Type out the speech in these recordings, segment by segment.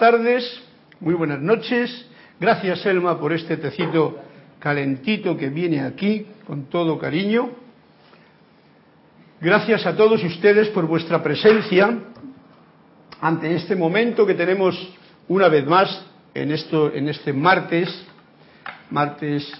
Tardes, muy buenas noches. Gracias, Elma, por este tecito calentito que viene aquí con todo cariño. Gracias a todos ustedes por vuestra presencia ante este momento que tenemos una vez más en esto en este martes martes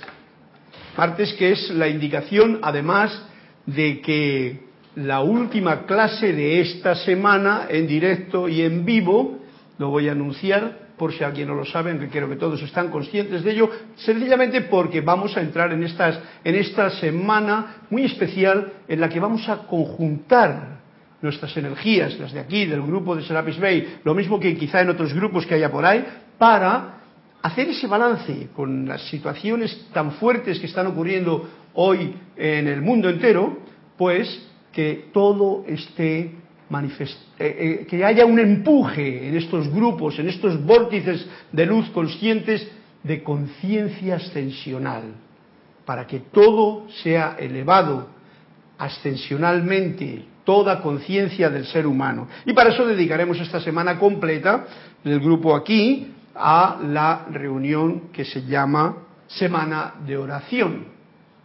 martes que es la indicación además de que la última clase de esta semana en directo y en vivo lo voy a anunciar por si alguien no lo sabe, que que todos están conscientes de ello, sencillamente porque vamos a entrar en, estas, en esta semana muy especial en la que vamos a conjuntar nuestras energías, las de aquí, del grupo de Serapis Bay, lo mismo que quizá en otros grupos que haya por ahí, para hacer ese balance con las situaciones tan fuertes que están ocurriendo hoy en el mundo entero, pues que todo esté eh, eh, que haya un empuje en estos grupos, en estos vórtices de luz conscientes de conciencia ascensional, para que todo sea elevado ascensionalmente, toda conciencia del ser humano. Y para eso dedicaremos esta semana completa del grupo aquí a la reunión que se llama Semana de Oración.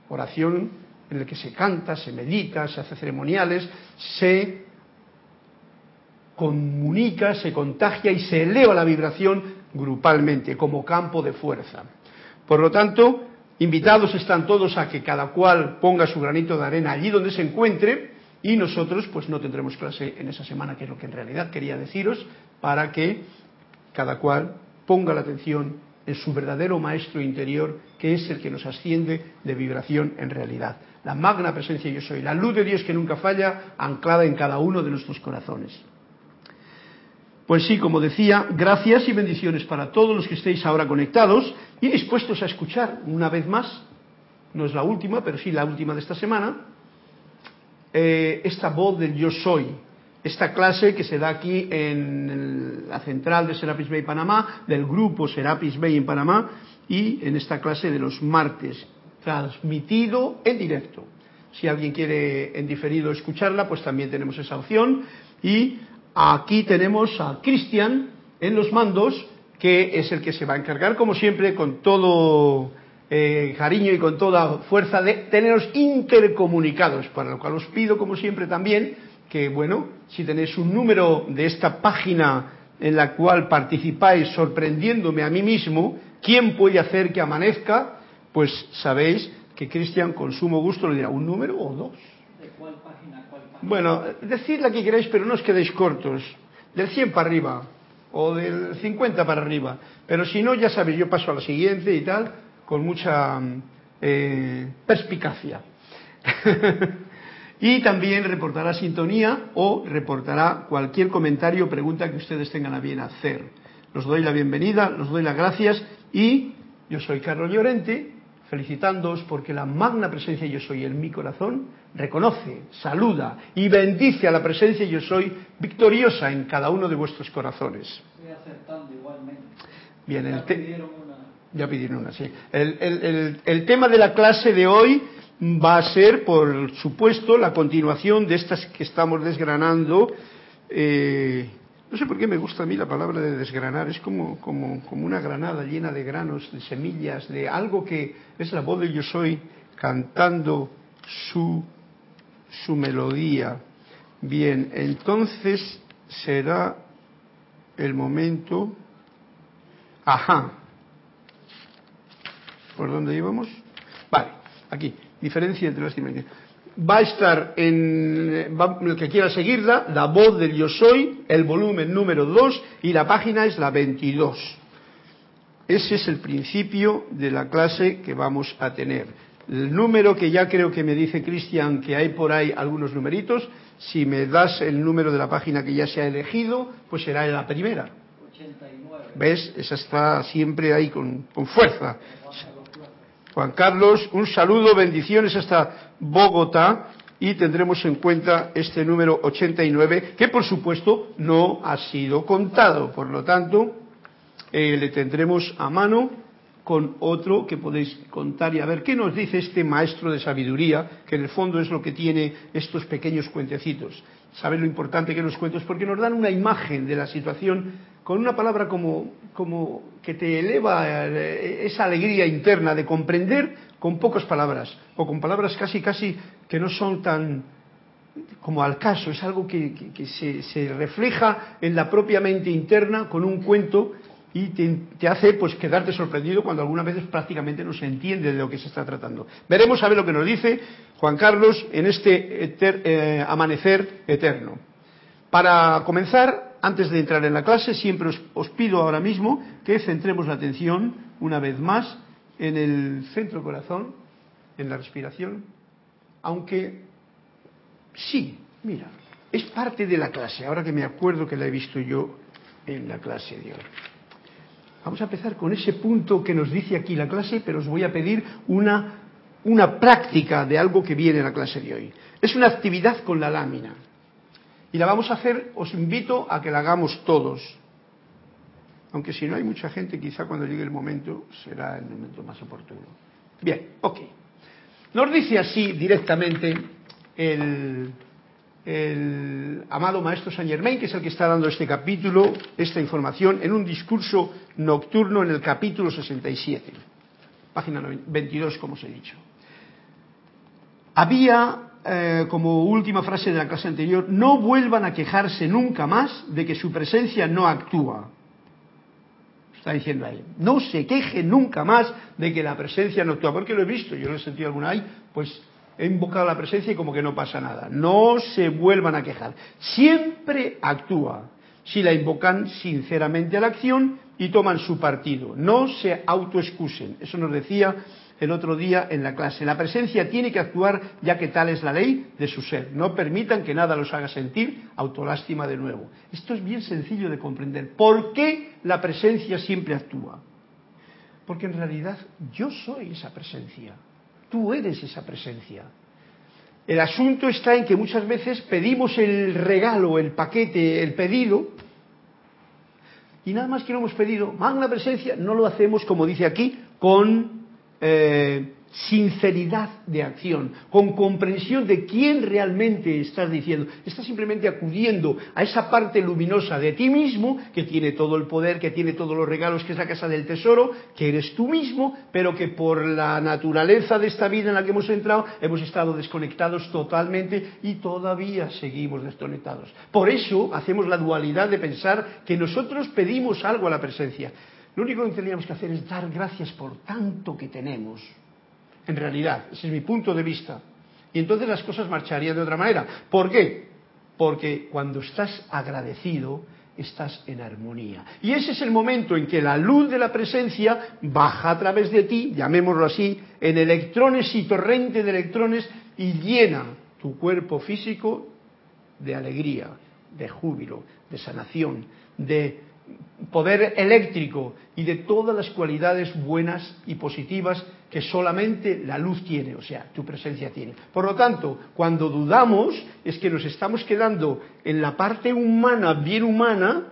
Oración en la que se canta, se medita, se hace ceremoniales, se comunica, se contagia y se eleva la vibración grupalmente, como campo de fuerza. Por lo tanto, invitados están todos a que cada cual ponga su granito de arena allí donde se encuentre y nosotros pues no tendremos clase en esa semana, que es lo que en realidad quería deciros, para que cada cual ponga la atención en su verdadero maestro interior, que es el que nos asciende de vibración en realidad. La magna presencia yo soy, la luz de Dios que nunca falla, anclada en cada uno de nuestros corazones. Pues sí, como decía, gracias y bendiciones para todos los que estéis ahora conectados y dispuestos a escuchar una vez más, no es la última, pero sí la última de esta semana, eh, esta voz del yo soy, esta clase que se da aquí en la central de Serapis Bay Panamá, del grupo Serapis Bay en Panamá, y en esta clase de los martes, transmitido en directo. Si alguien quiere en diferido escucharla, pues también tenemos esa opción. Y Aquí tenemos a Cristian en los mandos, que es el que se va a encargar, como siempre, con todo eh, cariño y con toda fuerza de teneros intercomunicados, para lo cual os pido, como siempre, también que, bueno, si tenéis un número de esta página en la cual participáis sorprendiéndome a mí mismo, ¿quién puede hacer que amanezca? Pues sabéis que Cristian con sumo gusto le dirá un número o dos. Bueno, decid la que queráis, pero no os quedéis cortos. Del 100 para arriba o del 50 para arriba. Pero si no, ya sabéis, yo paso a la siguiente y tal, con mucha eh, perspicacia. y también reportará sintonía o reportará cualquier comentario o pregunta que ustedes tengan a bien hacer. Los doy la bienvenida, los doy las gracias y yo soy Carlos Llorente felicitándoos porque la magna presencia yo soy en mi corazón reconoce, saluda y bendice a la presencia yo soy victoriosa en cada uno de vuestros corazones. Estoy aceptando igualmente. Bien, el pidieron una. Ya pidieron una, sí. El, el, el, tema de la clase de hoy va a ser, por supuesto, la continuación de estas que estamos desgranando. Eh, no sé por qué me gusta a mí la palabra de desgranar, es como, como, como una granada llena de granos, de semillas, de algo que es la voz de yo soy cantando su, su melodía. Bien, entonces será el momento. Ajá. ¿Por dónde íbamos? Vale, aquí. Diferencia entre las dimensiones va a estar en el que quiera seguirla, la voz del yo soy, el volumen número 2 y la página es la 22. Ese es el principio de la clase que vamos a tener. El número que ya creo que me dice Cristian que hay por ahí algunos numeritos, si me das el número de la página que ya se ha elegido, pues será la primera. 89. ¿Ves? Esa está siempre ahí con, con fuerza. Juan Carlos, un saludo, bendiciones hasta Bogotá y tendremos en cuenta este número 89 que por supuesto no ha sido contado. Por lo tanto, eh, le tendremos a mano con otro que podéis contar y a ver qué nos dice este maestro de sabiduría, que en el fondo es lo que tiene estos pequeños cuentecitos. ¿Saben lo importante que los cuentos? Porque nos dan una imagen de la situación con una palabra como, como que te eleva eh, esa alegría interna de comprender con pocas palabras, o con palabras casi, casi que no son tan como al caso, es algo que, se, se, refleja en la propia mente interna con un cuento y te, hace pues quedarte sorprendido cuando algunas veces prácticamente no se entiende de lo que se está tratando. Veremos a ver lo que nos dice Juan Carlos en este eh, amanecer eterno. Para comenzar, antes de entrar en la clase, siempre os, pido ahora mismo que centremos la atención una vez más en el centro corazón, en la respiración, aunque sí, mira, es parte de la clase, ahora que me acuerdo que la he visto yo en la clase de hoy. Vamos a empezar con ese punto que nos dice aquí la clase, pero os voy a pedir una, una práctica de algo que viene en la clase de hoy. Es una actividad con la lámina. Y la vamos a hacer, os invito a que la hagamos todos. Aunque si no hay mucha gente, quizá cuando llegue el momento será el momento más oportuno. Bien, ok. Nos dice así directamente el, amado maestro Saint Germain, que es el que está dando este capítulo, esta información, en un discurso nocturno en el capítulo 67, página 22, como os he dicho. Había, eh, como última frase de la clase anterior, no vuelvan a quejarse nunca más de que su presencia no actúa. Está diciendo ahí, no se queje nunca más de que la presencia no actúa, porque lo he visto, yo lo he sentido alguna vez, pues he invocado la presencia y como que no pasa nada. No se vuelvan a quejar. Siempre actúa. Si la invocan sinceramente a la acción y toman su partido. No se autoexcusen. Eso nos decía el otro día en la clase. La presencia tiene que actuar ya que tal es la ley de su ser. No permitan que nada los haga sentir autolástima de nuevo. Esto es bien sencillo de comprender. ¿Por qué la presencia siempre actúa? Porque en realidad yo soy esa presencia. Tú eres esa presencia. El asunto está en que muchas veces pedimos el regalo, el paquete, el pedido, y nada más que lo hemos pedido, magna presencia, no lo hacemos, como dice aquí, con eh, sinceridad de acción, con comprensión de quién realmente estás diciendo. Estás simplemente acudiendo a esa parte luminosa de ti mismo, que tiene todo el poder, que tiene todos los regalos, que es la casa del tesoro, que eres tú mismo, pero que por la naturaleza de esta vida en la que hemos entrado, hemos estado desconectados totalmente y todavía seguimos desconectados. Por eso hacemos la dualidad de pensar que nosotros pedimos algo a la presencia. Lo único que tendríamos que hacer es dar gracias por tanto que tenemos en realidad. Ese es mi punto de vista. Y entonces las cosas marcharían de otra manera. ¿Por qué? Porque cuando estás agradecido, estás en armonía. Y ese es el momento en que la luz de la presencia baja a través de ti, llamémoslo así, en electrones y torrente de electrones y llena tu cuerpo físico de alegría, de júbilo, de sanación, de poder eléctrico y de todas las cualidades buenas y positivas que solamente la luz tiene, o sea, tu presencia tiene. Por lo tanto, cuando dudamos es que nos estamos quedando en la parte humana, bien humana,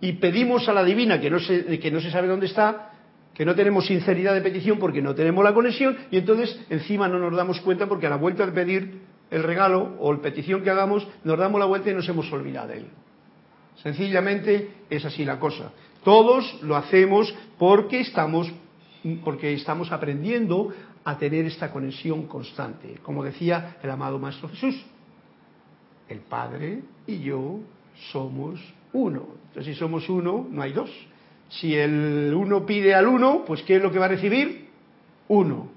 y pedimos a la divina que no se, que no se sabe dónde está, que no tenemos sinceridad de petición porque no tenemos la conexión, y entonces encima no nos damos cuenta porque a la vuelta de pedir el regalo o la petición que hagamos, nos damos la vuelta y nos hemos olvidado de él. Sencillamente es así la cosa. Todos lo hacemos porque estamos, porque estamos aprendiendo a tener esta conexión constante. Como decía el amado Maestro Jesús, el Padre y yo somos uno. Entonces, si somos uno, no hay dos. Si el uno pide al uno, pues ¿qué es lo que va a recibir? Uno.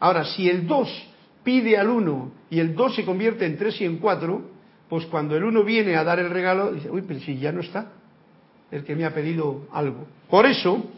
Ahora, si el dos pide al uno y el dos se convierte en tres y en cuatro, pues cuando el uno viene a dar el regalo, dice, uy, pero si ya no está el que me ha pedido algo. Por eso,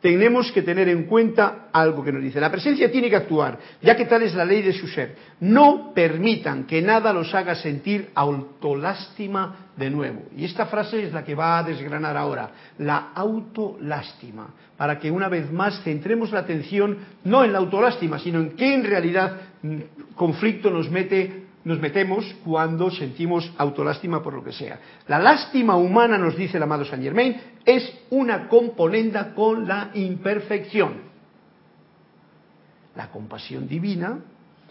tenemos que tener en cuenta algo que nos dice. La presencia tiene que actuar, ya que tal es la ley de su ser. No permitan que nada los haga sentir autolástima de nuevo. Y esta frase es la que va a desgranar ahora, la autolástima, para que una vez más centremos la atención no en la autolástima, sino en qué en realidad mm, conflicto nos mete nos metemos cuando sentimos autolástima por lo que sea. La lástima humana, nos dice el amado Saint Germain, es una componenda con la imperfección. La compasión divina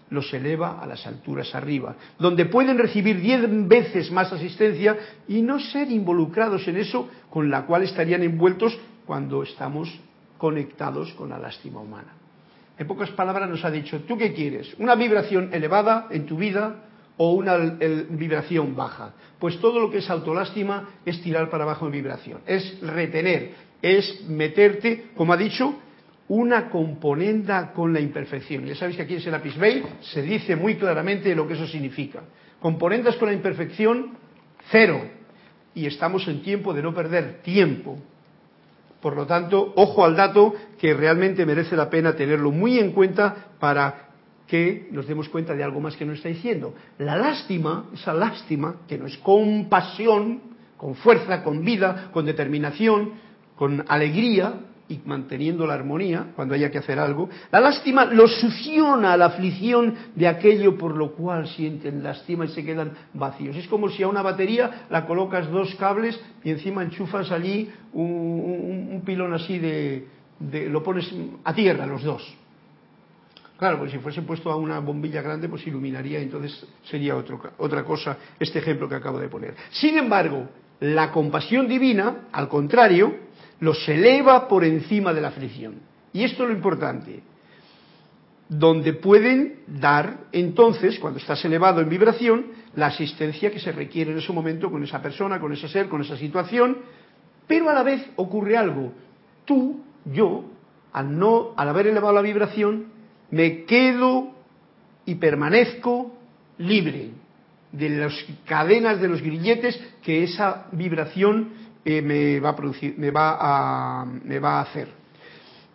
los eleva a las alturas arriba, donde pueden recibir diez veces más asistencia y no ser involucrados en eso con la cual estarían envueltos cuando estamos conectados con la lástima humana. En pocas palabras nos ha dicho, ¿tú qué quieres? ¿Una vibración elevada en tu vida o una vibración baja? Pues todo lo que es autolástima es tirar para abajo en vibración, es retener, es meterte, como ha dicho, una componenda con la imperfección. Ya sabéis que aquí en Serapis Bay se dice muy claramente lo que eso significa. Componendas con la imperfección, cero. Y estamos en tiempo de no perder tiempo. Por lo tanto, ojo al dato que realmente merece la pena tenerlo muy en cuenta para que nos demos cuenta de algo más que nos está diciendo. La lástima, esa lástima, que no es compasión, con fuerza, con vida, con determinación, con alegría, y manteniendo la armonía cuando haya que hacer algo. La lástima lo succiona a la aflicción de aquello por lo cual sienten lástima y se quedan vacíos. Es como si a una batería la colocas dos cables y encima enchufas allí un, pilón así de, lo pones a tierra los dos. Claro, pues si fuese puesto a una bombilla grande, pues iluminaría, entonces sería otra cosa este ejemplo que acabo de poner. Sin embargo, la compasión divina, al contrario, los eleva por encima de la aflicción. Y esto es lo importante. Donde pueden dar, entonces, cuando estás elevado en vibración, la asistencia que se requiere en ese momento con esa persona, con ese ser, con esa situación, pero a la vez ocurre algo. Tú, yo, al no, al haber elevado la vibración, me quedo y permanezco libre de las cadenas, de los grilletes que esa vibración me va a producir, me va a, me va a hacer.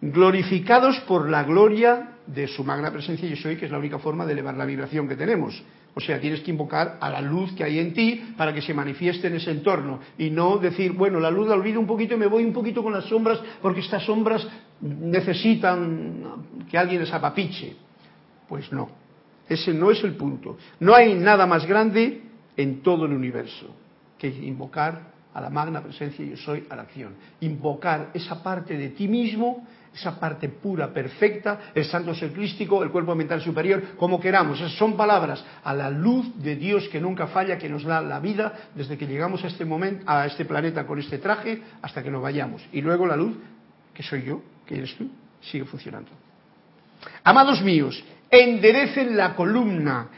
Glorificados por la gloria de su magna presencia yo soy, que es la única forma de elevar la vibración que tenemos. O sea, tienes que invocar a la luz que hay en ti para que se manifieste en ese entorno y no decir, bueno, la luz la olvido un poquito y me voy un poquito con las sombras porque estas sombras necesitan que alguien les apapiche. Pues no, ese no es el punto. No hay nada más grande en todo el universo que invocar a la magna presencia yo soy a la acción. Invocar esa parte de ti mismo, esa parte pura, perfecta, el santo ser crístico, el cuerpo mental superior, como queramos. Esas son palabras a la luz de Dios que nunca falla, que nos da la vida desde que llegamos a este momento, a este planeta con este traje, hasta que nos vayamos. Y luego la luz, que soy yo, que eres tú, sigue funcionando. Amados míos, enderecen la columna,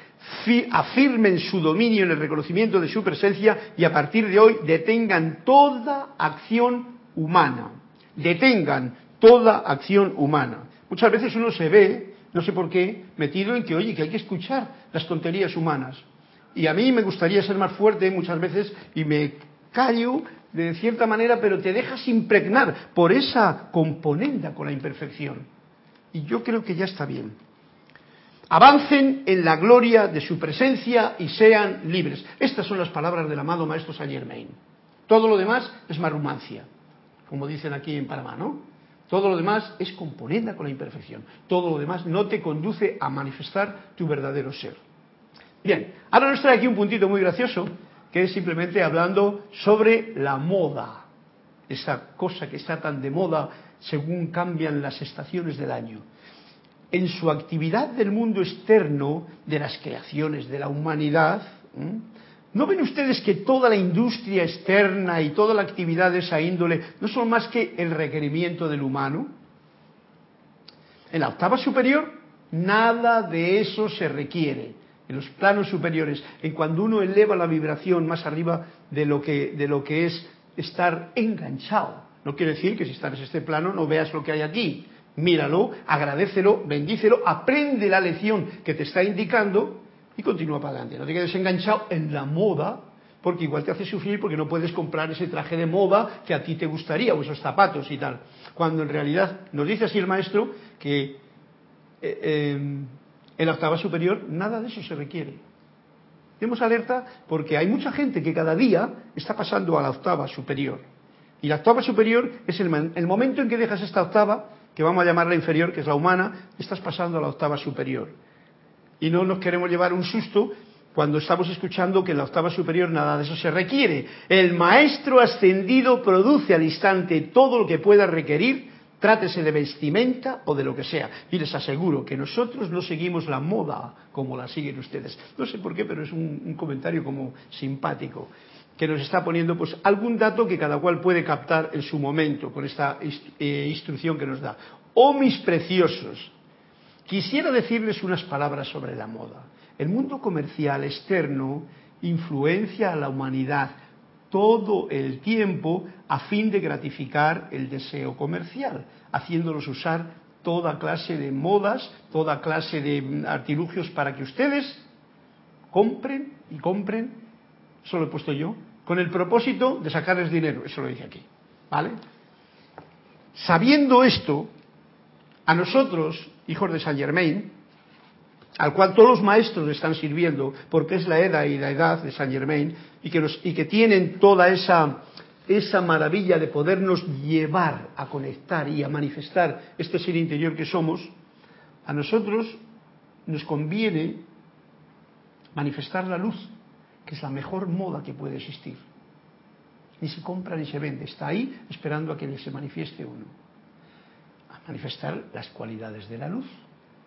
afirmen su dominio en el reconocimiento de su presencia y a partir de hoy detengan toda acción humana. Detengan toda acción humana. Muchas veces uno se ve, no sé por qué, metido en que, oye, que hay que escuchar las tonterías humanas. Y a mí me gustaría ser más fuerte muchas veces y me callo de cierta manera, pero te dejas impregnar por esa componenda con la imperfección. Y yo creo que ya está bien avancen en la gloria de su presencia y sean libres. Estas son las palabras del amado Maestro Saint Germain. Todo lo demás es marrumancia, como dicen aquí en Panamá, ¿no? Todo lo demás es componenda con la imperfección. Todo lo demás no te conduce a manifestar tu verdadero ser. Bien, ahora nos trae aquí un puntito muy gracioso, que es simplemente hablando sobre la moda, esa cosa que está tan de moda según cambian las estaciones del año en su actividad del mundo externo, de las creaciones de la humanidad, ¿no ven ustedes que toda la industria externa y toda la actividad de esa índole no son más que el requerimiento del humano? En la octava superior, nada de eso se requiere. En los planos superiores, en cuando uno eleva la vibración más arriba de lo que, de lo que es estar enganchado. No quiere decir que si estás en este plano no veas lo que hay aquí, míralo, agradecelo, bendícelo, aprende la lección que te está indicando y continúa para adelante. No te quedes enganchado en la moda, porque igual te hace sufrir porque no puedes comprar ese traje de moda que a ti te gustaría o esos zapatos y tal. Cuando en realidad nos dice así el maestro que eh, em, en la octava superior nada de eso se requiere. Demos alerta porque hay mucha gente que cada día está pasando a la octava superior. Y la octava superior es el momento en que dejas esta octava que vamos a llamar la inferior, que es la humana, estás pasando a la octava superior. Y no nos queremos llevar un susto cuando estamos escuchando que en la octava superior nada de eso se requiere. El maestro ascendido produce al instante todo lo que pueda requerir Trátese de vestimenta o de lo que sea. Y les aseguro que nosotros no seguimos la moda como la siguen ustedes. No sé por qué, pero es un, comentario como simpático que nos está poniendo pues algún dato que cada cual puede captar en su momento con esta eh, instrucción que nos da. Oh mis preciosos, quisiera decirles unas palabras sobre la moda. El mundo comercial externo influencia a la humanidad todo el tiempo a fin de gratificar el deseo comercial, haciéndolos usar toda clase de modas, toda clase de artilugios para que ustedes compren y compren, eso lo he puesto yo, con el propósito de sacarles dinero, eso lo dice aquí, ¿vale? Sabiendo esto, a nosotros, hijos de Saint Germain, al cual todos los maestros están sirviendo, porque es la edad y la edad de Saint Germain, y que, y que tienen toda esa, esa maravilla de podernos llevar a conectar y a manifestar este ser interior que somos, a nosotros nos conviene manifestar la luz, que es la mejor moda que puede existir. Ni se compra ni se vende, está ahí esperando a que se manifieste uno. A manifestar las cualidades de la luz,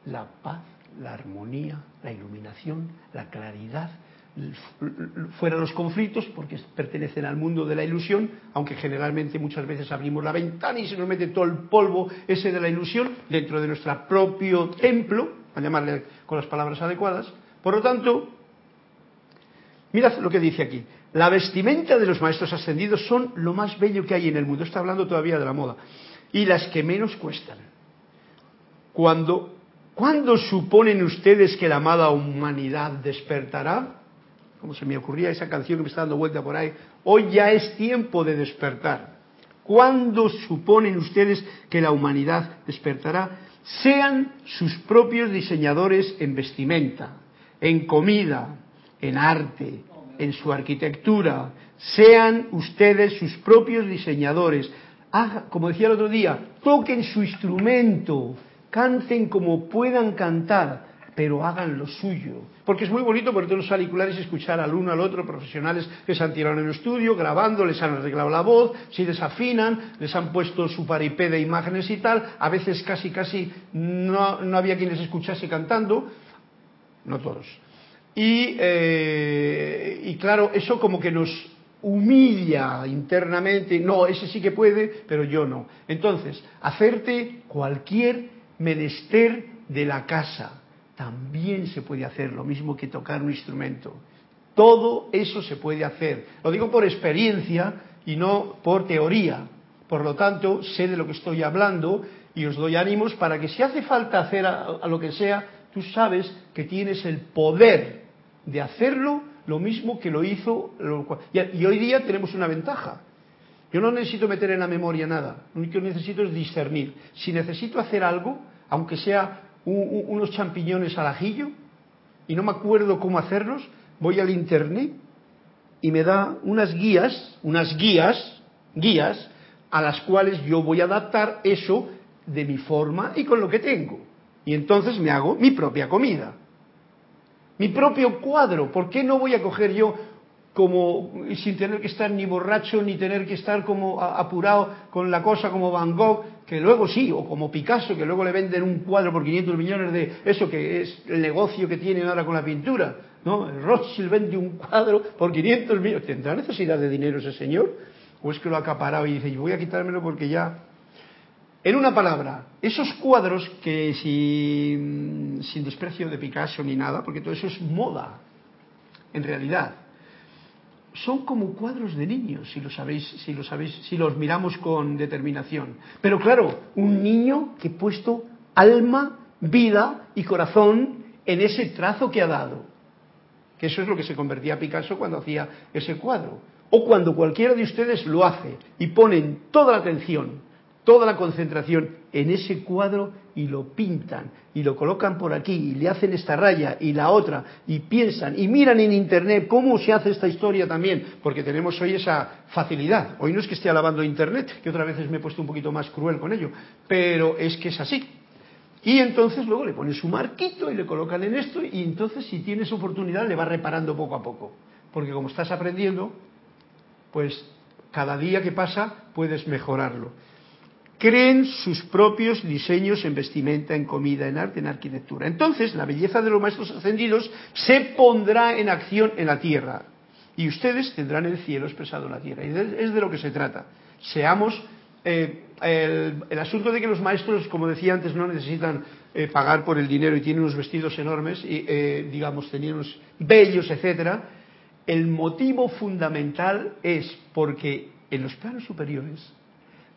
la paz, la armonía, la iluminación, la claridad, fuera los conflictos, porque pertenecen al mundo de la ilusión, aunque generalmente muchas veces abrimos la ventana y se nos mete todo el polvo ese de la ilusión dentro de nuestro propio templo, a llamarle con las palabras adecuadas. Por lo tanto, mirad lo que dice aquí. La vestimenta de los maestros ascendidos son lo más bello que hay en el mundo. Está hablando todavía de la moda. Y las que menos cuestan. Cuando ¿Cuándo suponen ustedes que la amada humanidad despertará? Como se me ocurría esa canción que me está dando vuelta por ahí. Hoy ya es tiempo de despertar. ¿Cuándo suponen ustedes que la humanidad despertará? Sean sus propios diseñadores en vestimenta, en comida, en arte, en su arquitectura. Sean ustedes sus propios diseñadores. como decía el otro día, toquen su instrumento, canten como puedan cantar, pero hagan lo suyo. Porque es muy bonito ponerte los auriculares y escuchar al uno al otro, profesionales que se han tirado en el estudio, grabando, les han arreglado la voz, si desafinan, les han puesto su paripé de imágenes y tal, a veces casi casi no, no había quien les escuchase cantando, no todos. Y, eh, y claro, eso como que nos humilla internamente, no, ese sí que puede, pero yo no. Entonces, hacerte cualquier menester de la casa. También se puede hacer lo mismo que tocar un instrumento. Todo eso se puede hacer. Lo digo por experiencia y no por teoría. Por lo tanto, sé de lo que estoy hablando y os doy ánimos para que si hace falta hacer a, lo que sea, tú sabes que tienes el poder de hacerlo lo mismo que lo hizo. y hoy día tenemos una ventaja yo no necesito meter en la memoria nada, lo único que necesito es discernir. Si necesito hacer algo, aunque sea unos champiñones al ajillo, y no me acuerdo cómo hacerlos, voy al internet y me da unas guías, unas guías, guías, a las cuales yo voy a adaptar eso de mi forma y con lo que tengo. Y entonces me hago mi propia comida. Mi propio cuadro. ¿Por qué no voy a coger yo como sin tener que estar ni borracho ni tener que estar como apurado con la cosa como Van Gogh, que luego sí, o como Picasso, que luego le venden un cuadro por 500 millones de eso que es el negocio que tienen ahora con la pintura, ¿no? Rothschild vende un cuadro por 500 millones. ¿Tendrá necesidad de dinero ese señor? ¿O es que lo ha acaparado y dice, yo voy a quitármelo porque ya... En una palabra, esos cuadros que sin, sin desprecio de Picasso ni nada, porque todo eso es moda, en realidad, son como cuadros de niños, si lo sabéis, si lo sabéis, si los miramos con determinación. Pero claro, un niño que ha puesto alma, vida y corazón en ese trazo que ha dado. Que eso es lo que se convertía Picasso cuando hacía ese cuadro. O cuando cualquiera de ustedes lo hace y ponen toda la atención toda la concentración en ese cuadro y lo pintan y lo colocan por aquí y le hacen esta raya y la otra y piensan y miran en internet cómo se hace esta historia también, porque tenemos hoy esa facilidad. Hoy no es que esté alabando internet, que otras veces me he puesto un poquito más cruel con ello, pero es que es así. Y entonces luego le ponen su marquito y le colocan en esto y entonces si tienes oportunidad le va reparando poco a poco. Porque como estás aprendiendo, pues cada día que pasa puedes mejorarlo. Creen sus propios diseños en vestimenta, en comida, en arte, en arquitectura. Entonces, la belleza de los maestros ascendidos se pondrá en acción en la tierra y ustedes tendrán el cielo expresado en la tierra. Y es de lo que se trata. Seamos eh, el, asunto de que los maestros, como decía antes, no necesitan eh, pagar por el dinero y tienen unos vestidos enormes y, eh, digamos, tenían unos bellos, etcétera. El motivo fundamental es porque en los planos superiores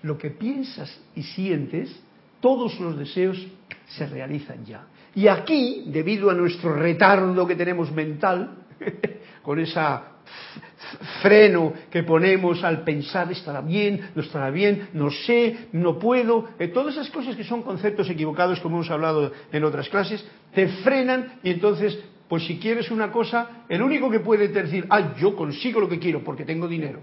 lo que piensas y sientes, todos los deseos se realizan ya. Y aquí, debido a nuestro retardo que tenemos mental, con esa freno que ponemos al pensar estará bien, no estará bien, no sé, no puedo, eh, todas esas cosas que son conceptos equivocados como hemos hablado en otras clases, te frenan y entonces, pues si quieres una cosa, el único que puede decir, ah, yo consigo lo que quiero porque tengo dinero.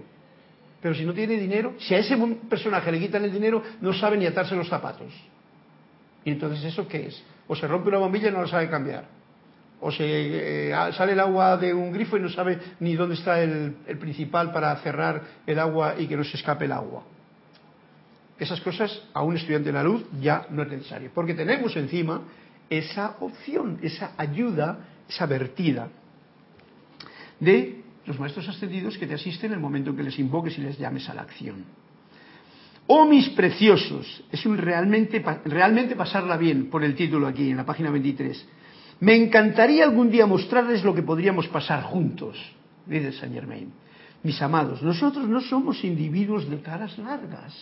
Pero si no tiene dinero, si a ese personaje le quitan el dinero, no sabe ni atarse los zapatos. Y entonces, ¿eso qué es? O se rompe una bombilla y no lo sabe cambiar o se eh, sale el agua de un grifo y no sabe ni dónde está el, principal para cerrar el agua y que no se escape el agua. Esas cosas a un estudiante de la luz ya no es necesario, porque tenemos encima esa opción, esa ayuda, esa vertida de los maestros ascendidos que te asisten en el momento en que les invoques y les llames a la acción. Oh mis preciosos, es un realmente, realmente pasarla bien por el título aquí en la página 23 me encantaría algún día mostrarles lo que podríamos pasar juntos, dice Saint Germain. Mis amados, nosotros no somos individuos de caras largas,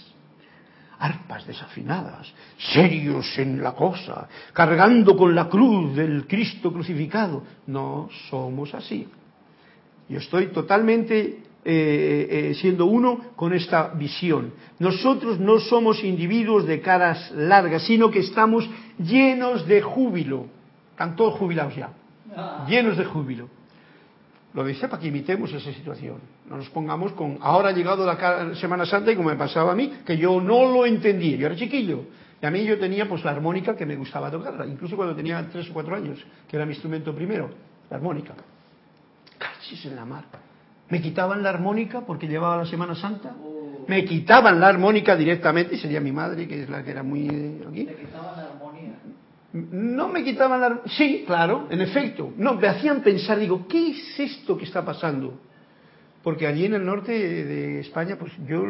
arpas desafinadas, serios en la cosa, cargando con la cruz del Cristo crucificado. No somos así. Yo estoy totalmente eh, eh, siendo uno con esta visión. Nosotros no somos individuos de caras largas, sino que estamos llenos de júbilo están todos jubilados ya, ah. llenos de júbilo. Lo dice para que imitemos esa situación. No nos pongamos con. Ahora ha llegado la Semana Santa y como me pasaba a mí, que yo no lo entendía. Yo era chiquillo. Y a mí yo tenía pues la armónica que me gustaba tocarla, incluso cuando tenía tres o cuatro años, que era mi instrumento primero, la armónica. Cachis en la mar. Me quitaban la armónica porque llevaba la Semana Santa. Me quitaban la armónica directamente, y sería mi madre, que es la que era muy. Aquí. quitaban la no me quitaban la... Sí, claro, en efecto. No, me hacían pensar, digo, ¿qué es esto que está pasando? Porque allí en el norte de España, pues yo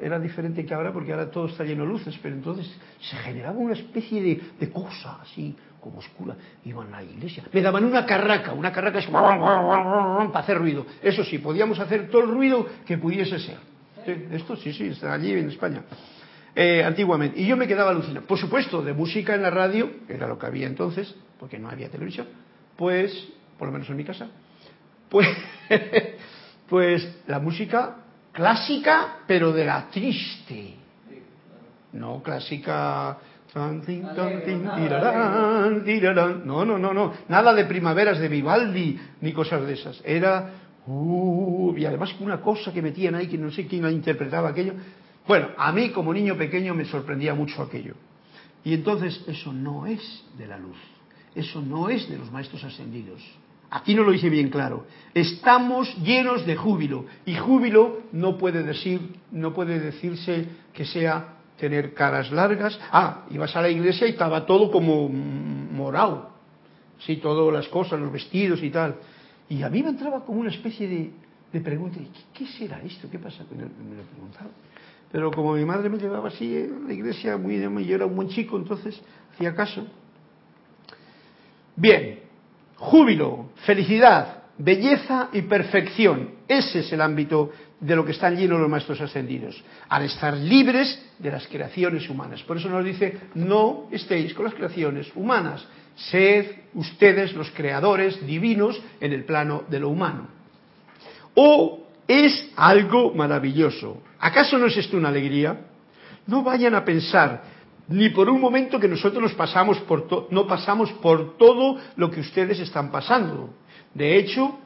era diferente que ahora, porque ahora todo está lleno de luces, pero entonces se generaba una especie de, de cosa así, como oscura. Iban a la iglesia. Me daban una carraca, una carraca es para hacer ruido. Eso sí, podíamos hacer todo el ruido que pudiese ser. Esto sí, sí, está allí en España. Eh, antiguamente. Y yo me quedaba alucinado. Por supuesto, de música en la radio, que era lo que había entonces, porque no había televisión, pues, por lo menos en mi casa, pues, pues la música clásica, pero de la triste. No clásica. No, no, no, no. Nada de primaveras de Vivaldi ni cosas de esas. Era. Uh, y además una cosa que metían ahí que no sé quién la interpretaba aquello bueno, a mí como niño pequeño me sorprendía mucho aquello. Y entonces eso no es de la luz, eso no es de los maestros ascendidos. Aquí no lo hice bien claro. Estamos llenos de júbilo y júbilo no puede decir, no puede decirse que sea tener caras largas. Ah, ibas a la iglesia y estaba todo como morado. Sí, todas las cosas, los vestidos y tal. Y a mí me entraba como una especie de, de pregunta, ¿qué, será esto? ¿Qué pasa? Me lo preguntaba. Pero como mi madre me llevaba así en la iglesia, muy yo era un buen chico, entonces hacía caso. Bien, júbilo, felicidad, belleza y perfección. Ese es el ámbito de lo que están llenos los maestros ascendidos, al estar libres de las creaciones humanas. Por eso nos dice, no estéis con las creaciones humanas, sed ustedes los creadores divinos en el plano de lo humano. O es algo maravilloso. ¿Acaso no es esto una alegría? No vayan a pensar ni por un momento que nosotros nos pasamos por no pasamos por todo lo que ustedes están pasando. De hecho,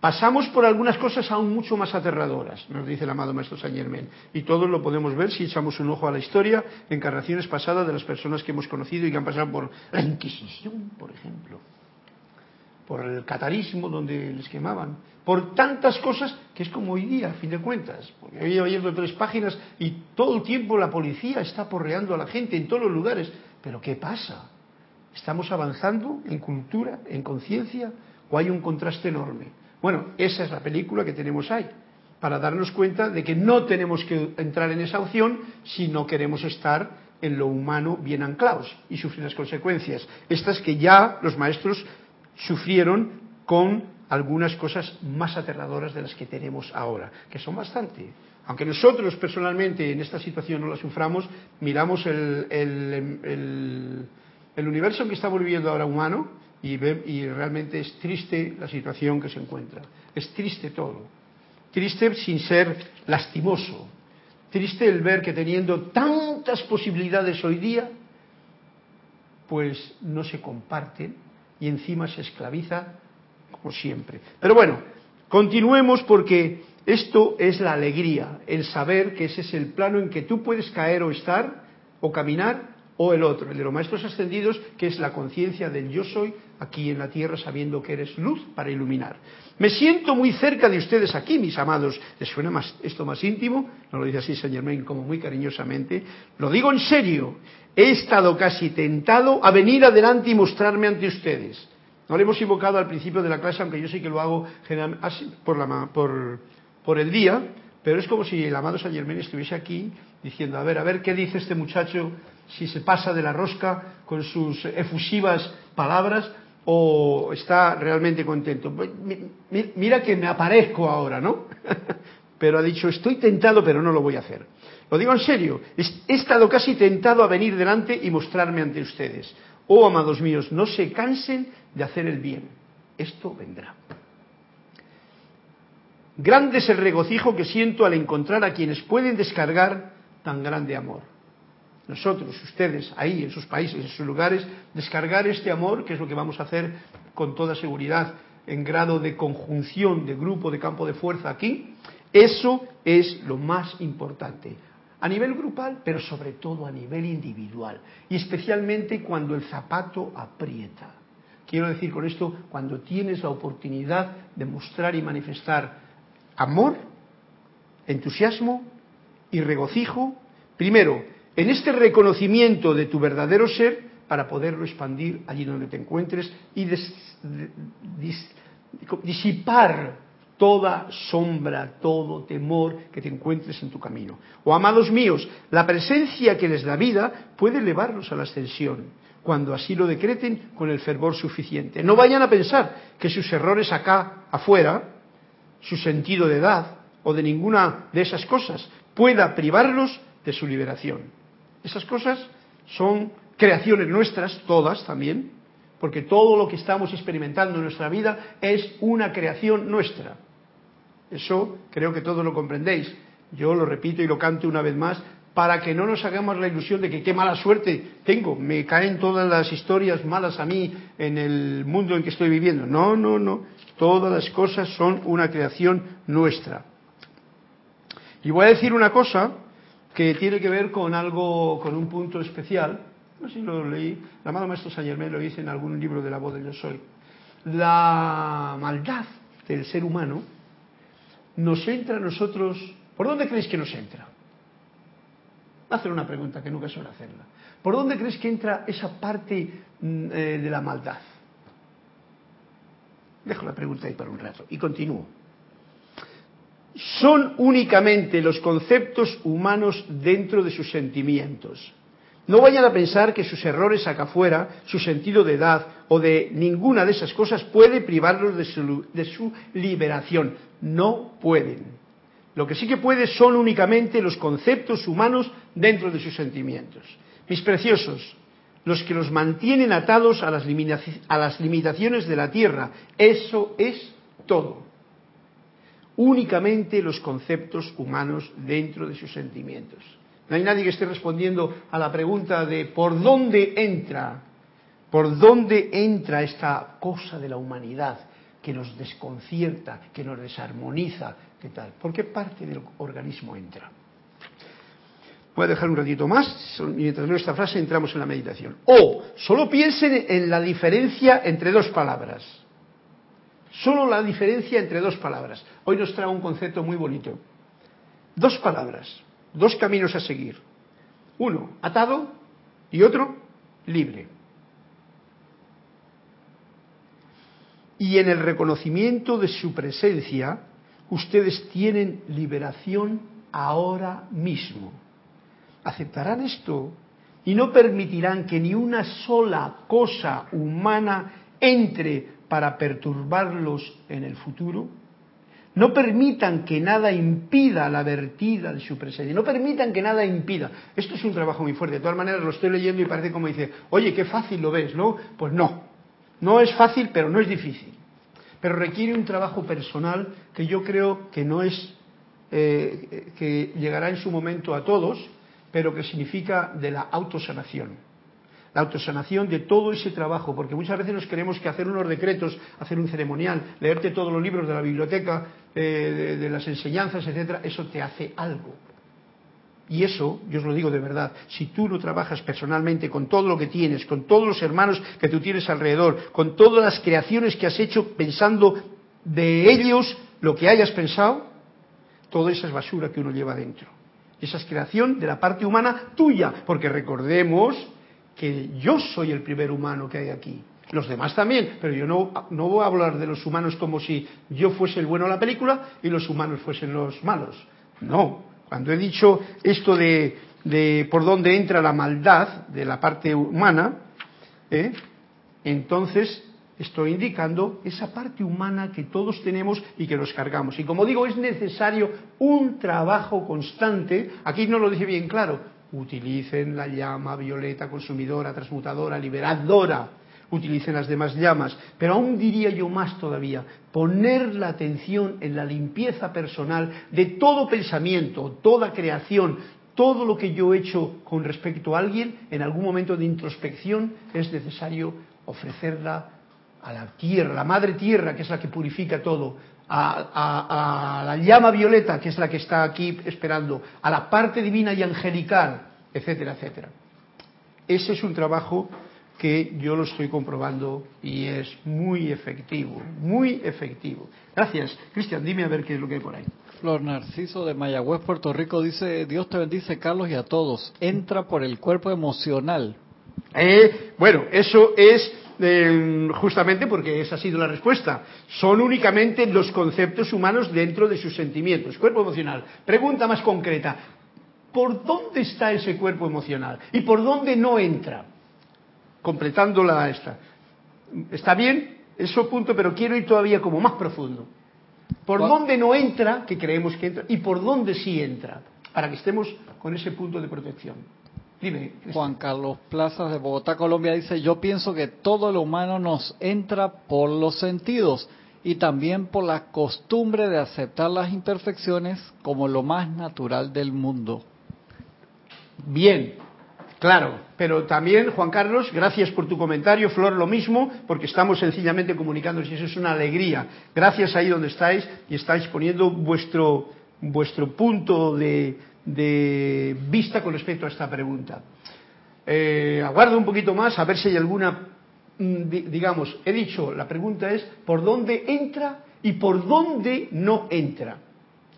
pasamos por algunas cosas aún mucho más aterradoras, nos dice el amado Maestro Saint Germain. Y todos lo podemos ver si echamos un ojo a la historia, encarnaciones pasadas de las personas que hemos conocido y que han pasado por la Inquisición, por ejemplo por el catarismo donde les quemaban, por tantas cosas que es como hoy día, a fin de cuentas. Porque hoy oyendo tres páginas y todo el tiempo la policía está porreando a la gente en todos los lugares. Pero ¿qué pasa? ¿Estamos avanzando en cultura, en conciencia o hay un contraste enorme? Bueno, esa es la película que tenemos ahí, para darnos cuenta de que no tenemos que entrar en esa opción si no queremos estar en lo humano bien anclados y sufrir las consecuencias. Estas que ya los maestros sufrieron con algunas cosas más aterradoras de las que tenemos ahora, que son bastante. Aunque nosotros personalmente en esta situación no la suframos, miramos el, el universo en que estamos viviendo ahora humano y, realmente es triste la situación que se encuentra. Es triste todo. Triste sin ser lastimoso. Triste el ver que teniendo tantas posibilidades hoy día, pues no se comparten y encima se esclaviza como siempre. Pero bueno, continuemos porque esto es la alegría, el saber que ese es el plano en que tú puedes caer o estar o caminar o el otro, el de los maestros ascendidos, que es la conciencia del yo soy aquí en la tierra sabiendo que eres luz para iluminar. Me siento muy cerca de ustedes aquí, mis amados. ¿Les suena más, esto más íntimo? No lo dice así Saint Germain como muy cariñosamente. Lo digo en serio. He estado casi tentado a venir adelante y mostrarme ante ustedes. No lo hemos invocado al principio de la clase, aunque yo sé que lo hago por, la, por, por el día, pero es como si el amado Saint Germain estuviese aquí diciendo, a ver, a ver qué dice este muchacho si se pasa de la rosca con sus efusivas palabras o está realmente contento. Mira que me aparezco ahora, ¿no? pero ha dicho, estoy tentado, pero no lo voy a hacer. Lo digo en serio, he estado casi tentado a venir delante y mostrarme ante ustedes. Oh, amados míos, no se cansen de hacer el bien. Esto vendrá. Grande es el regocijo que siento al encontrar a quienes pueden descargar tan grande amor nosotros, ustedes, ahí, en sus países, en sus lugares, descargar este amor, que es lo que vamos a hacer con toda seguridad en grado de conjunción de grupo, de campo de fuerza aquí, eso es lo más importante. A nivel grupal, pero sobre todo a nivel individual. Y especialmente cuando el zapato aprieta. Quiero decir con esto, cuando tienes la oportunidad de mostrar y manifestar amor, entusiasmo y regocijo, primero, en este reconocimiento de tu verdadero ser para poderlo expandir allí donde te encuentres y disipar toda sombra, todo temor que te encuentres en tu camino. O amados míos, la presencia que les da vida puede elevarlos a la ascensión, cuando así lo decreten con el fervor suficiente. No vayan a pensar que sus errores acá afuera, su sentido de edad o de ninguna de esas cosas pueda privarlos de su liberación. Esas cosas son creaciones nuestras, todas también, porque todo lo que estamos experimentando en nuestra vida es una creación nuestra. Eso creo que todos lo comprendéis. Yo lo repito y lo canto una vez más para que no nos hagamos la ilusión de que qué mala suerte tengo, me caen todas las historias malas a mí en el mundo en que estoy viviendo. No, no, no. Todas las cosas son una creación nuestra. Y voy a decir una cosa que tiene que ver con algo, con un punto especial. No sé si lo leí, el amado maestro Saint Germain lo dice en algún libro de la voz de yo soy. La maldad del ser humano nos entra a nosotros. ¿Por dónde creéis que nos entra? Voy a hacer una pregunta que nunca suelo hacerla. ¿Por dónde creéis que entra esa parte mm, eh, de la maldad? Dejo la pregunta ahí para un rato y continúo son únicamente los conceptos humanos dentro de sus sentimientos. No vayan a pensar que sus errores acá afuera, su sentido de edad o de ninguna de esas cosas puede privarlos de su, liberación. No pueden. Lo que sí que puede son únicamente los conceptos humanos dentro de sus sentimientos. Mis preciosos, los que los mantienen atados a las limitaciones de la tierra. Eso es todo únicamente los conceptos humanos dentro de sus sentimientos. No hay nadie que esté respondiendo a la pregunta de por dónde entra, por dónde entra esta cosa de la humanidad que nos desconcierta, que nos desarmoniza, ¿qué tal? ¿Por qué parte del organismo entra? Voy a dejar un ratito más, mientras leo esta frase entramos en la meditación. O, solo piensen en la diferencia entre dos palabras. Solo la diferencia entre dos palabras. Hoy nos trae un concepto muy bonito. Dos palabras, dos caminos a seguir. Uno, atado y otro, libre. Y en el reconocimiento de su presencia, ustedes tienen liberación ahora mismo. ¿Aceptarán esto? Y no permitirán que ni una sola cosa humana entre para perturbarlos en el futuro. No permitan que nada impida la vertida de su presencia. No permitan que nada impida. Esto es un trabajo muy fuerte. De todas maneras, lo estoy leyendo y parece como dice, oye, qué fácil lo ves, ¿no? Pues no. No es fácil, pero no es difícil. Pero requiere un trabajo personal que yo creo que no es, eh, que llegará en su momento a todos, pero que significa de la autosanación la autosanación de todo ese trabajo, porque muchas veces nos creemos que hacer unos decretos, hacer un ceremonial, leerte todos los libros de la biblioteca, eh, de, las enseñanzas, etcétera, eso te hace algo. Y eso, yo os lo digo de verdad, si tú no trabajas personalmente con todo lo que tienes, con todos los hermanos que tú tienes alrededor, con todas las creaciones que has hecho pensando de ellos lo que hayas pensado, toda esa es basura que uno lleva dentro. Esa es creación de la parte humana tuya, porque recordemos que yo soy el primer humano que hay aquí. Los demás también, pero yo no, no voy a hablar de los humanos como si yo fuese el bueno de la película y los humanos fuesen los malos. No, cuando he dicho esto de, de por dónde entra la maldad de la parte humana, ¿eh? entonces estoy indicando esa parte humana que todos tenemos y que nos cargamos. Y como digo, es necesario un trabajo constante, aquí no lo dije bien claro, utilicen la llama violeta consumidora, transmutadora, liberadora, utilicen las demás llamas, pero aún diría yo más todavía, poner la atención en la limpieza personal de todo pensamiento, toda creación, todo lo que yo he hecho con respecto a alguien, en algún momento de introspección es necesario ofrecerla a la tierra, la madre tierra, que es la que purifica todo, a, la llama violeta, que es la que está aquí esperando, a la parte divina y angelical, etcétera, etcétera. Ese es un trabajo que yo lo estoy comprobando y es muy efectivo, muy efectivo. Gracias. Cristian, dime a ver qué es lo que hay por ahí. Flor Narciso de Mayagüez, Puerto Rico, dice, Dios te bendice, Carlos, y a todos. Entra por el cuerpo emocional. Eh, bueno, eso es justamente porque esa ha sido la respuesta. Son únicamente los conceptos humanos dentro de sus sentimientos. Cuerpo emocional. Pregunta más concreta. ¿Por dónde está ese cuerpo emocional? ¿Y por dónde no entra? Completando la esta. ¿Está bien? Eso punto, pero quiero ir todavía como más profundo. ¿Por dónde no entra, que creemos que entra, y por dónde sí entra? Para que estemos con ese punto de protección. Juan Carlos Plazas de Bogotá, Colombia dice, yo pienso que todo lo humano nos entra por los sentidos y también por la costumbre de aceptar las imperfecciones como lo más natural del mundo. Bien, claro, pero también, Juan Carlos, gracias por tu comentario, Flor, lo mismo, porque estamos sencillamente comunicando y eso es una alegría. Gracias ahí donde estáis y estáis poniendo vuestro, vuestro punto de, de vista con respecto a esta pregunta. Eh, aguardo un poquito más a ver si hay alguna, mm, digamos, he dicho, la pregunta es por dónde entra y por dónde no entra.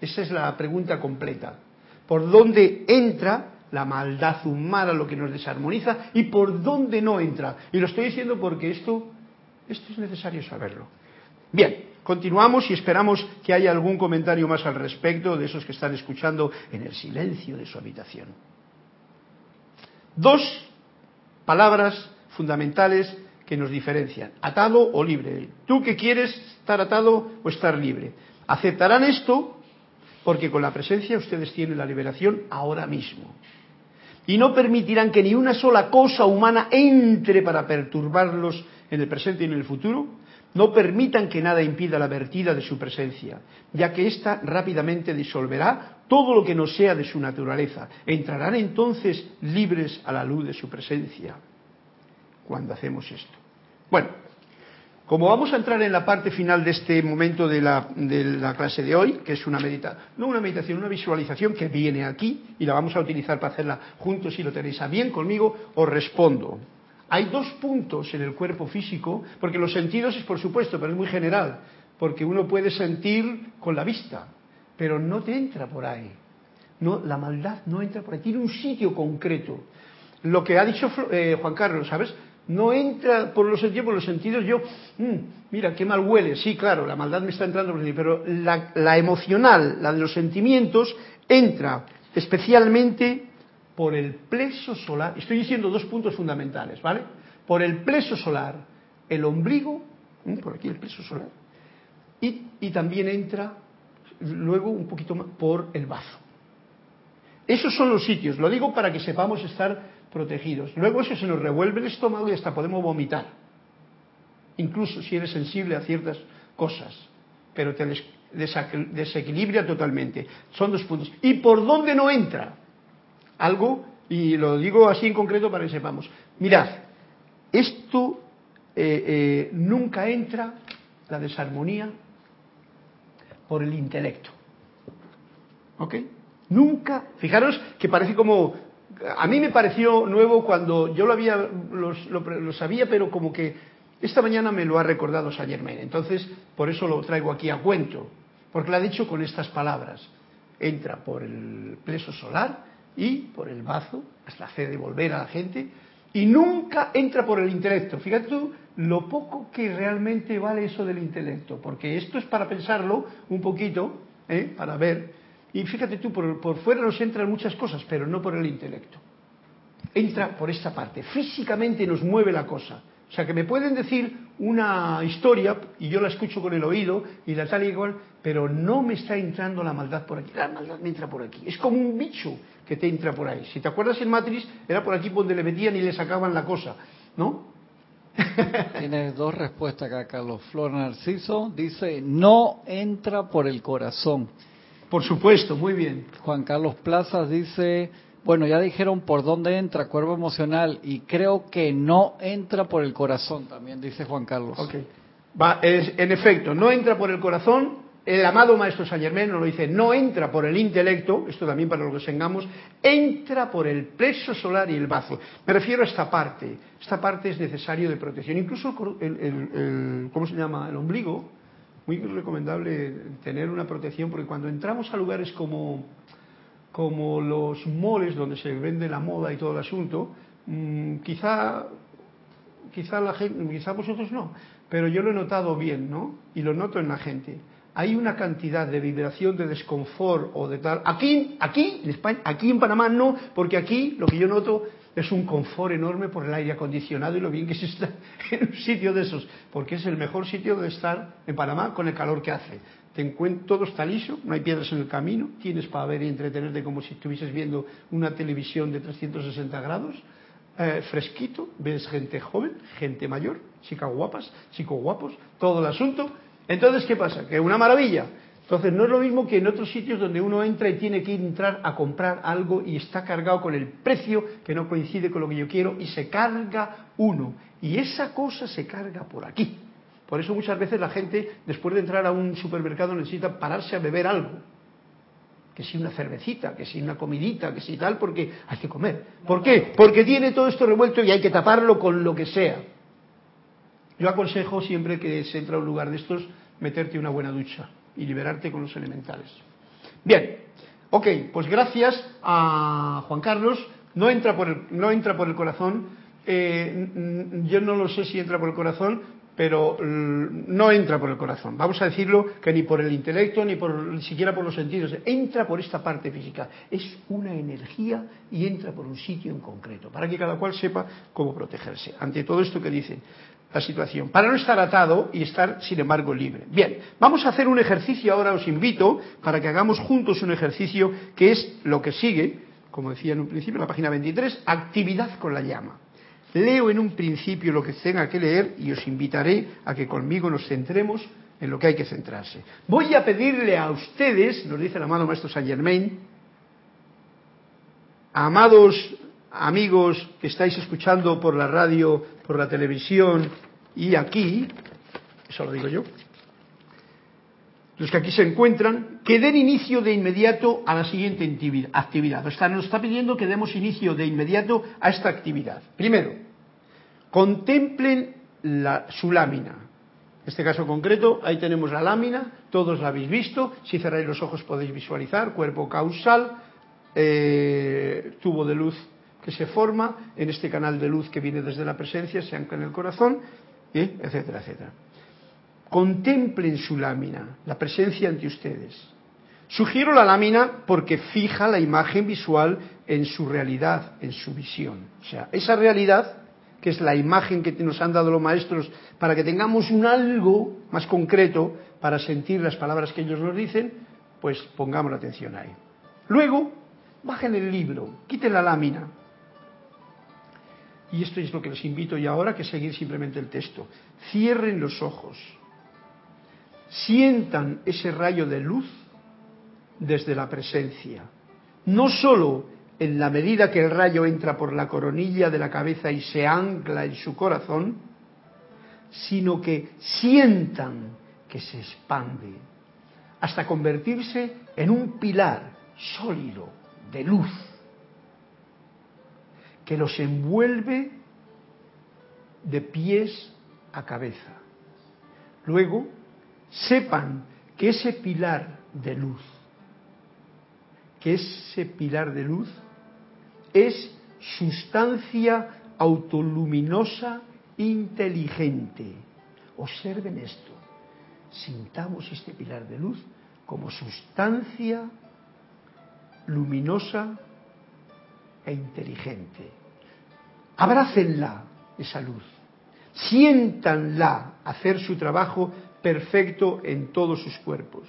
Esa es la pregunta completa. ¿Por dónde entra la maldad humana, lo que nos desarmoniza, y por dónde no entra? Y lo estoy diciendo porque esto, esto es necesario saberlo. Bien, Continuamos y esperamos que haya algún comentario más al respecto de esos que están escuchando en el silencio de su habitación. Dos palabras fundamentales que nos diferencian, atado o libre. ¿Tú que quieres estar atado o estar libre? Aceptarán esto porque con la presencia ustedes tienen la liberación ahora mismo. Y no permitirán que ni una sola cosa humana entre para perturbarlos en el presente y en el futuro, no permitan que nada impida la vertida de su presencia, ya que ésta rápidamente disolverá todo lo que no sea de su naturaleza. Entrarán entonces libres a la luz de su presencia cuando hacemos esto. Bueno, como vamos a entrar en la parte final de este momento de la, clase de hoy, que es una meditación, no una meditación, una visualización que viene aquí y la vamos a utilizar para hacerla juntos si lo tenéis a bien conmigo, os respondo. Hay dos puntos en el cuerpo físico, porque los sentidos es por supuesto, pero es muy general. porque uno puede sentir con la vista, pero no te entra por ahí. No, la maldad no entra por ahí, tiene un sitio concreto. Lo que ha dicho eh, Juan Carlos, ¿sabes? No entra por los sentidos, por los sentidos yo, mm, mira, qué mal huele. Sí, claro, la maldad me está entrando por pero la, la emocional, la de los sentimientos, entra especialmente por el plexo solar. Estoy diciendo dos puntos fundamentales, ¿vale? Por el plexo solar, el ombligo, por aquí el plexo solar, y, y también entra luego un poquito más por el bazo. Esos son los sitios, lo digo para que sepamos estar protegidos. Luego eso se nos revuelve el estómago y hasta podemos vomitar. Incluso si eres sensible a ciertas cosas, pero te desequilibra totalmente. Son dos puntos. ¿Y por dónde no entra? Algo, y lo digo así en concreto para que sepamos. Mirad, esto eh, eh, nunca entra, la desarmonía, por el intelecto. ¿Ok? Nunca, fijaros que parece como, a mí me pareció nuevo cuando yo lo había, lo, sabía, pero como que esta mañana me lo ha recordado Saint Germain. Entonces, por eso lo traigo aquí a cuento, porque lo ha dicho con estas palabras. Entra por el pleso solar y por el bazo, hasta hacer devolver a la gente, y nunca entra por el intelecto. Fíjate tú lo poco que realmente vale eso del intelecto, porque esto es para pensarlo un poquito, ¿eh? para ver. Y fíjate tú, por, por fuera nos entran muchas cosas, pero no por el intelecto. Entra por esta parte. Físicamente nos mueve la cosa. O sea, que me pueden decir una historia y yo la escucho con el oído y la tal y igual, pero no me está entrando la maldad por aquí. La maldad me entra por aquí. Es como un bicho que te entra por ahí. Si te acuerdas en Matrix, era por aquí donde le metían y le sacaban la cosa, ¿no? Tienes dos respuestas acá, Carlos. Flor Narciso dice, no entra por el corazón. Por supuesto, muy bien. Juan Carlos Plazas dice, bueno, ya dijeron por dónde entra, cuerpo emocional, y creo que no entra por el corazón, también dice Juan Carlos. Ok. Va, es, en efecto, no entra por el corazón. El amado Maestro San Germán nos lo dice, no entra por el intelecto, esto también para lo que tengamos, entra por el plexo solar y el bazo. Me refiero a esta parte. Esta parte es necesario de protección. Incluso el, el ¿cómo se llama? El ombligo, muy recomendable tener una protección, porque cuando entramos a lugares como como los moles donde se vende la moda y todo el asunto, mm, quizá, quizá la gente, quizá vosotros no, pero yo lo he notado bien, ¿no? Y lo noto en la gente. Hay una cantidad de vibración, de desconfort o de tal. Aquí, aquí, en España, aquí en Panamá no, porque aquí lo que yo noto es un confort enorme por el aire acondicionado y lo bien que se está en un sitio de esos, porque es el mejor sitio de estar en Panamá con el calor que hace te encuentras, todo está liso, no hay piedras en el camino, tienes para ver y entretenerte como si estuvieses viendo una televisión de 360 grados, eh, fresquito, ves gente joven, gente mayor, chicas guapas, chicos guapos, todo el asunto. Entonces, ¿qué pasa? Que una maravilla. Entonces, no es lo mismo que en otros sitios donde uno entra y tiene que entrar a comprar algo y está cargado con el precio que no coincide con lo que yo quiero y se carga uno. Y esa cosa se carga por aquí. Por eso muchas veces la gente, después de entrar a un supermercado, necesita pararse a beber algo. Que si una cervecita, que si una comidita, que si tal, porque hay que comer. ¿Por qué? Porque tiene todo esto revuelto y hay que taparlo con lo que sea. Yo aconsejo siempre que se entra a un lugar de estos, meterte una buena ducha y liberarte con los elementales. Bien, ok, pues gracias a Juan Carlos. No entra por el, no entra por el corazón. Eh, yo no lo sé si entra por el corazón, pero no entra por el corazón. Vamos a decirlo que ni por el intelecto, ni, por, ni siquiera por los sentidos. Entra por esta parte física. Es una energía y entra por un sitio en concreto, para que cada cual sepa cómo protegerse ante todo esto que dice la situación, para no estar atado y estar, sin embargo, libre. Bien, vamos a hacer un ejercicio ahora, os invito, para que hagamos juntos un ejercicio que es lo que sigue, como decía en un principio, en la página 23, actividad con la llama. Leo en un principio lo que tenga que leer y os invitaré a que conmigo nos centremos en lo que hay que centrarse. Voy a pedirle a ustedes, nos dice el amado Maestro Saint Germain, amados amigos que estáis escuchando por la radio, por la televisión y aquí, eso lo digo yo, los que aquí se encuentran, que den inicio de inmediato a la siguiente actividad. O sea, nos está pidiendo que demos inicio de inmediato a esta actividad. Primero, contemplen su lámina, En este caso concreto, ahí tenemos la lámina, todos la habéis visto, si cerráis los ojos podéis visualizar, cuerpo causal, eh, tubo de luz que se forma, en este canal de luz que viene desde la presencia, se ancla en el corazón, etcétera, etcétera. Contemplen su lámina, la presencia ante ustedes. Sugiero la lámina porque fija la imagen visual en su realidad, en su visión. O sea, esa realidad, que es la imagen que nos han dado los maestros para que tengamos un algo más concreto para sentir las palabras que ellos nos dicen, pues pongamos la atención ahí. Luego, bajen el libro, quiten la lámina. Y esto es lo que les invito y ahora que seguir simplemente el texto. Cierren los ojos. Sientan ese rayo de luz desde la presencia. No solo en la medida que el rayo entra por la coronilla de la cabeza y se ancla en su corazón, sino que sientan que se expande hasta convertirse en un pilar sólido de luz que los envuelve de pies a cabeza. Luego, sepan que ese pilar de luz, que ese pilar de luz es sustancia autoluminosa inteligente. Observen esto. Sintamos este pilar de luz como sustancia luminosa e inteligente. Abrácenla, esa luz. Siéntanla hacer su trabajo perfecto en todos sus cuerpos.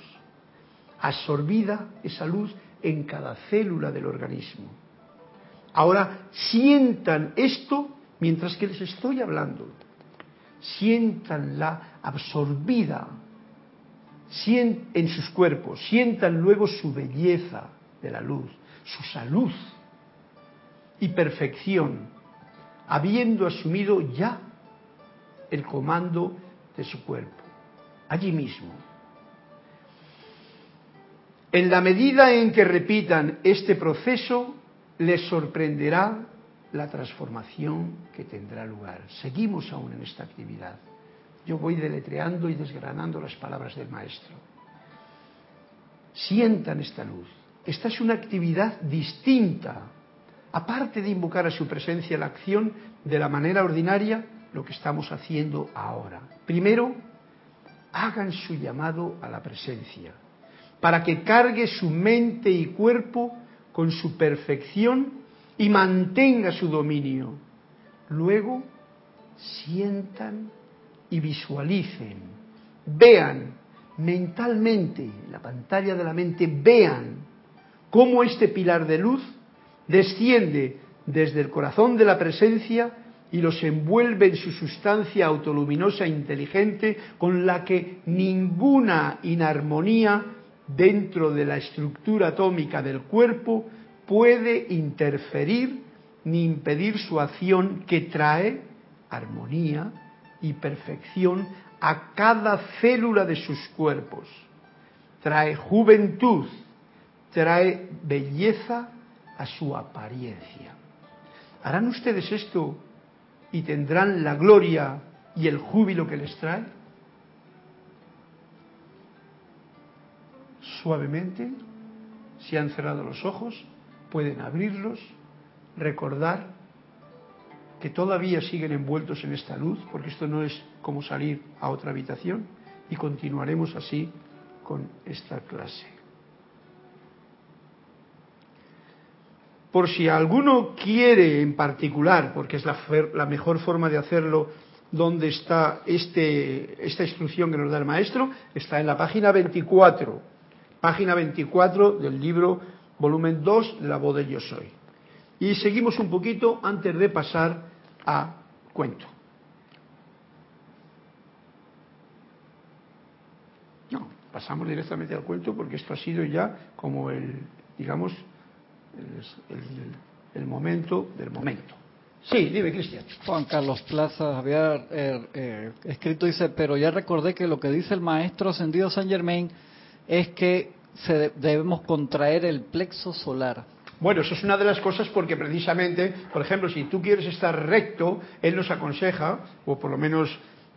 Absorbida esa luz en cada célula del organismo. Ahora sientan esto mientras que les estoy hablando. Siéntanla absorbida en sus cuerpos. Sientan luego su belleza de la luz, su salud y perfección, habiendo asumido ya el comando de su cuerpo, allí mismo. En la medida en que repitan este proceso, les sorprenderá la transformación que tendrá lugar. Seguimos aún en esta actividad. Yo voy deletreando y desgranando las palabras del Maestro. Sientan esta luz. Esta es una actividad distinta. Aparte de invocar a su presencia la acción de la manera ordinaria, lo que estamos haciendo ahora. Primero, hagan su llamado a la presencia, para que cargue su mente y cuerpo con su perfección y mantenga su dominio. Luego, sientan y visualicen, vean mentalmente, en la pantalla de la mente, vean cómo este pilar de luz desciende desde el corazón de la presencia y los envuelve en su sustancia autoluminosa e inteligente con la que ninguna inarmonía dentro de la estructura atómica del cuerpo puede interferir ni impedir su acción que trae armonía y perfección a cada célula de sus cuerpos. Trae juventud, trae belleza a su apariencia. ¿Harán ustedes esto y tendrán la gloria y el júbilo que les trae? Suavemente, si han cerrado los ojos, pueden abrirlos, recordar que todavía siguen envueltos en esta luz, porque esto no es como salir a otra habitación, y continuaremos así con esta clase. Por si alguno quiere en particular, porque es la, mejor forma de hacerlo, donde está este, esta instrucción que nos da el maestro, está en la página 24, página 24 del libro volumen 2 de la voz de Yo Soy. Y seguimos un poquito antes de pasar a cuento. No, pasamos directamente al cuento porque esto ha sido ya como el, digamos, el, momento del momento. Sí, dime, Cristian. Juan Carlos Plaza había eh, eh, escrito, dice, pero ya recordé que lo que dice el maestro ascendido San Germain es que se debemos contraer el plexo solar. Bueno, eso es una de las cosas porque precisamente, por ejemplo, si tú quieres estar recto, él nos aconseja, o por lo menos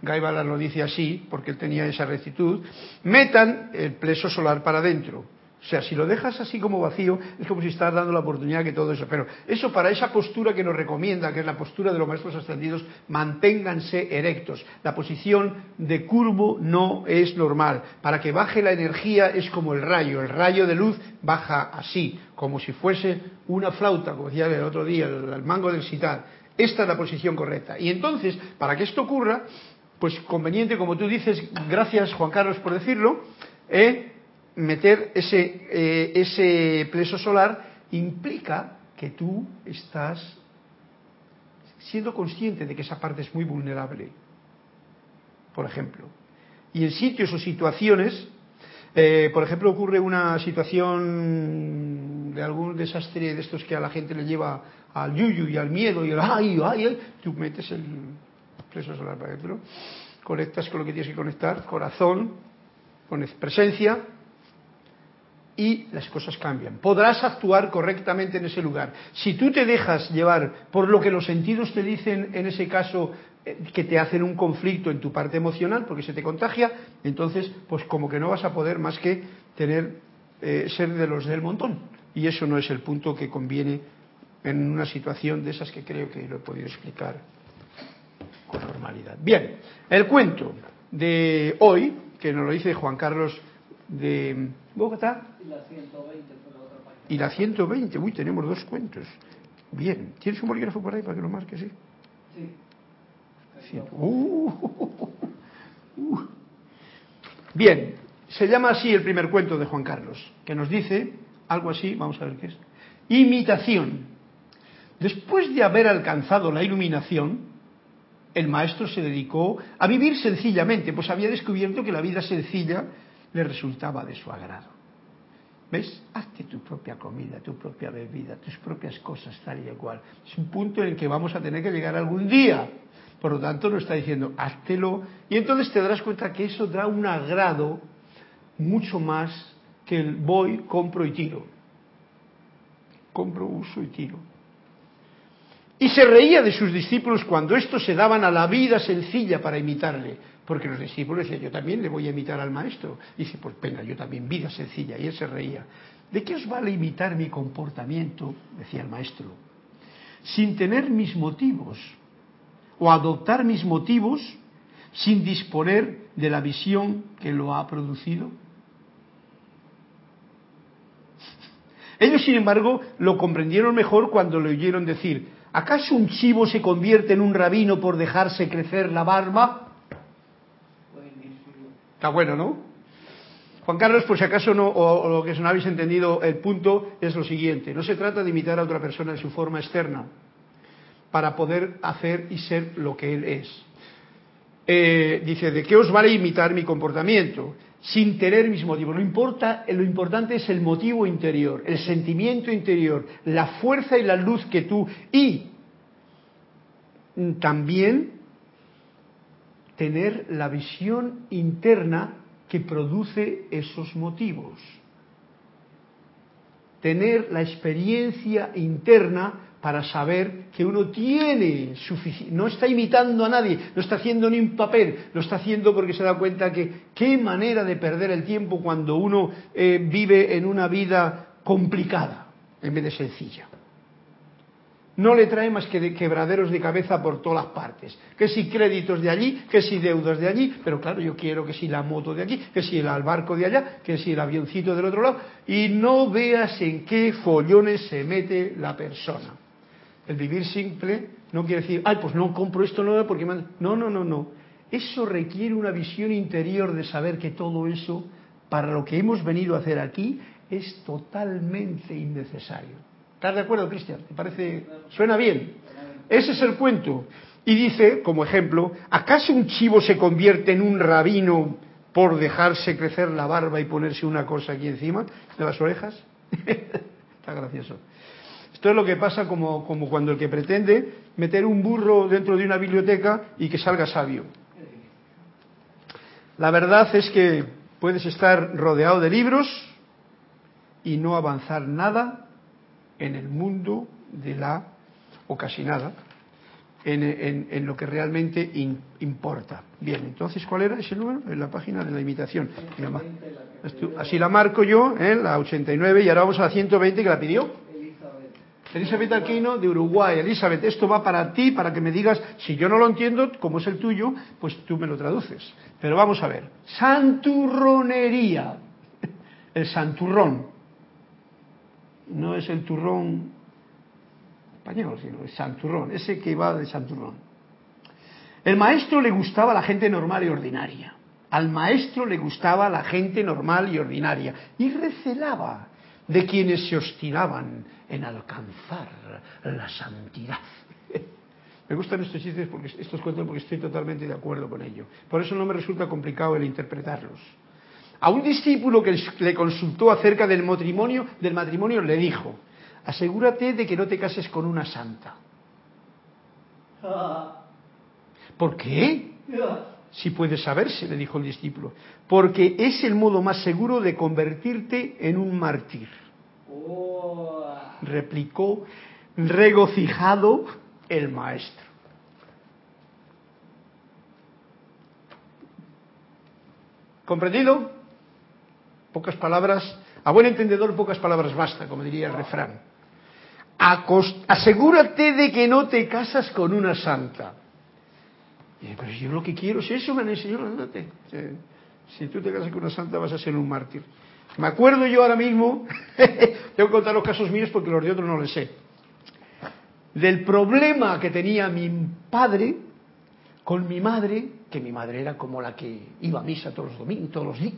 Guy Ballard lo dice así, porque él tenía esa rectitud, metan el pleso solar para adentro. O sea, si lo dejas así como vacío, es como si estás dando la oportunidad que todo eso. Pero eso para esa postura que nos recomienda, que es la postura de los maestros ascendidos, manténganse erectos. La posición de curvo no es normal. Para que baje la energía es como el rayo. El rayo de luz baja así, como si fuese una flauta, como decía el otro día, el, mango del sitar. Esta es la posición correcta. Y entonces, para que esto ocurra, pues conveniente, como tú dices, gracias Juan Carlos por decirlo, ¿eh? Meter ese, eh, ese pleso solar implica que tú estás siendo consciente de que esa parte es muy vulnerable, por ejemplo. Y en sitios o situaciones, eh, por ejemplo, ocurre una situación de algún desastre de estos que a la gente le lleva al yuyu y al miedo y al ay, ay, ay, tú metes el pleso solar para adentro, conectas con lo que tienes que conectar, corazón, pones presencia, y las cosas cambian. Podrás actuar correctamente en ese lugar. Si tú te dejas llevar por lo que los sentidos te dicen, en ese caso, eh, que te hacen un conflicto en tu parte emocional, porque se te contagia, entonces, pues como que no vas a poder más que tener, eh, ser de los del montón. Y eso no es el punto que conviene en una situación de esas que creo que lo he podido explicar con normalidad. Bien, el cuento de hoy, que nos lo dice Juan Carlos de Bogotá. Y la 120 por la otra página. Y la 120, uy, tenemos dos cuentos. Bien, ¿tienes un bolígrafo por ahí para que lo marques? Sí. sí. Uh, uh. Bien, se llama así el primer cuento de Juan Carlos, que nos dice algo así, vamos a ver qué es. Imitación. Después de haber alcanzado la iluminación, el maestro se dedicó a vivir sencillamente, pues había descubierto que la vida sencilla le resultaba de su agrado. ¿Ves? Hazte tu propia comida, tu propia bebida, tus propias cosas, tal y cual. Es un punto en el que vamos a tener que llegar algún día. Por lo tanto, nos está diciendo, háztelo. Y entonces te darás cuenta que eso da un agrado mucho más que el voy, compro y tiro. Compro, uso y tiro. Y se reía de sus discípulos cuando estos se daban a la vida sencilla para imitarle. Porque los discípulos decían, yo también le voy a imitar al maestro. Y dice, pues venga, yo también, vida sencilla. Y él se reía. ¿De qué os vale imitar mi comportamiento? Decía el maestro. Sin tener mis motivos. O adoptar mis motivos sin disponer de la visión que lo ha producido. Ellos, sin embargo, lo comprendieron mejor cuando le oyeron decir, ¿acaso un chivo se convierte en un rabino por dejarse crecer la barba? Está bueno, ¿no? Juan Carlos, por si acaso no, o, lo que no habéis entendido, el punto es lo siguiente. No se trata de imitar a otra persona en su forma externa para poder hacer y ser lo que él es. Eh, dice, ¿de qué os vale imitar mi comportamiento? Sin tener mis motivos. No importa, lo importante es el motivo interior, el sentimiento interior, la fuerza y la luz que tú... Y también tener la visión interna que produce esos motivos. Tener la experiencia interna para saber que uno tiene suficiente, no está imitando a nadie, no está haciendo ni un papel, lo está haciendo porque se da cuenta que qué manera de perder el tiempo cuando uno eh, vive en una vida complicada en vez de sencilla no le trae más que quebraderos de cabeza por todas partes. Que si créditos de allí, que si deudas de allí, pero claro, yo quiero que si la moto de aquí, que si el barco de allá, que si el avioncito del otro lado, y no veas en qué follones se mete la persona. El vivir simple no quiere decir, ay, pues no compro esto no porque... No, no, no, no. Eso requiere una visión interior de saber que todo eso, para lo que hemos venido a hacer aquí, es totalmente innecesario. ¿Estás de acuerdo, Cristian? ¿Te parece? ¿Suena bien? Ese es el cuento. Y dice, como ejemplo, ¿acaso un chivo se convierte en un rabino por dejarse crecer la barba y ponerse una cosa aquí encima de las orejas? Está gracioso. Esto es lo que pasa como, como cuando el que pretende meter un burro dentro de una biblioteca y que salga sabio. La verdad es que puedes estar rodeado de libros y no avanzar nada en el mundo de la, o casi nada, en, lo que realmente importa. Bien, entonces, ¿cuál era ese número? En la página de la imitación. Así la marco yo, ¿eh? la 89, y ahora vamos a la 120 que la pidió. Elizabeth Aquino de Uruguay. Elizabeth, esto va para ti, para que me digas, si yo no lo entiendo, como es el tuyo, pues tú me lo traduces. Pero vamos a ver. Santurronería. El santurrón. No es el turrón español, sino el santurrón, ese que va de santurrón. El maestro le gustaba la gente normal y ordinaria. Al maestro le gustaba la gente normal y ordinaria. Y recelaba de quienes se obstinaban en alcanzar la santidad. Me gustan estos chistes porque estos cuentos porque estoy totalmente de acuerdo con ello. Por eso no me resulta complicado el interpretarlos. A un discípulo que le consultó acerca del matrimonio, del matrimonio le dijo: "Asegúrate de que no te cases con una santa." ¿Por qué? Si puede saberse, le dijo el discípulo, porque es el modo más seguro de convertirte en un mártir. Replicó regocijado el maestro. ¿Comprendido? Pocas palabras, a buen entendedor pocas palabras basta, como diría el refrán. asegúrate de que no te casas con una santa. pero yo lo que quiero es eso, me han enseñado, Si tú te casas con una santa vas a ser un mártir. Me acuerdo yo ahora mismo, tengo que contar los casos míos porque los de otros no les sé, del problema que tenía mi padre con mi madre, que mi madre era como la que iba a misa todos los domingos, todos los días,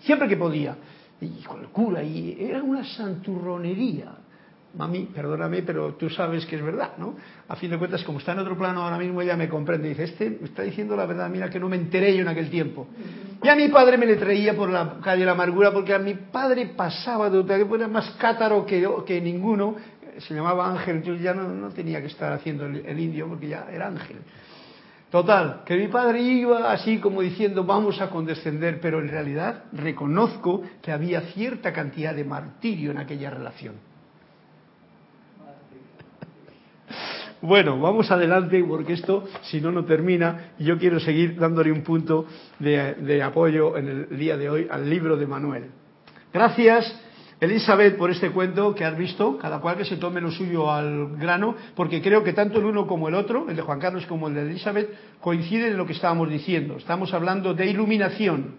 siempre que podía, y con el cura, y era una santurronería mami, perdóname, pero tú sabes que es verdad, ¿no? A fin de cuentas, como está en otro plano ahora mismo, ella me comprende. Dice, este me está diciendo la verdad, mira que no me enteré yo en aquel tiempo. Y a mi padre me le traía por la calle la amargura, porque a mi padre pasaba de otra, que era más cátaro que, que ninguno, se llamaba Ángel, yo ya no, tenía que estar haciendo el, indio, porque ya era Ángel. Total, que mi padre iba así como diciendo vamos a condescender, pero en realidad reconozco que había cierta cantidad de martirio en aquella relación. Bueno, vamos adelante porque esto, si no, no termina. Y yo quiero seguir dándole un punto de, apoyo en el día de hoy al libro de Manuel. Gracias, Elizabeth, por este cuento que has visto. Cada cual que se tome lo suyo al grano, porque creo que tanto el uno como el otro, el de Juan Carlos como el de Elizabeth, coinciden en lo que estábamos diciendo. Estamos hablando de iluminación.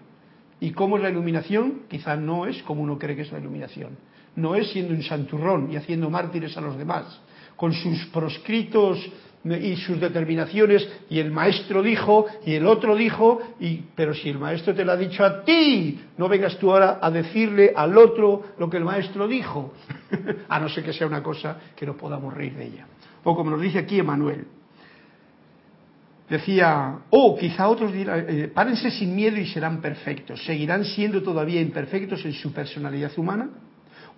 ¿Y cómo es la iluminación? Quizá no es como uno cree que es la iluminación. No es siendo un santurrón y haciendo mártires a los demás con sus proscritos y sus determinaciones y el maestro dijo y el otro dijo y pero si el maestro te lo ha dicho a ti no vengas tú ahora a decirle al otro lo que el maestro dijo a no ser que sea una cosa que no podamos reír de ella. O como nos dice aquí Emanuel decía oh quizá otros dirán eh, párense sin miedo y serán perfectos seguirán siendo todavía imperfectos en su personalidad humana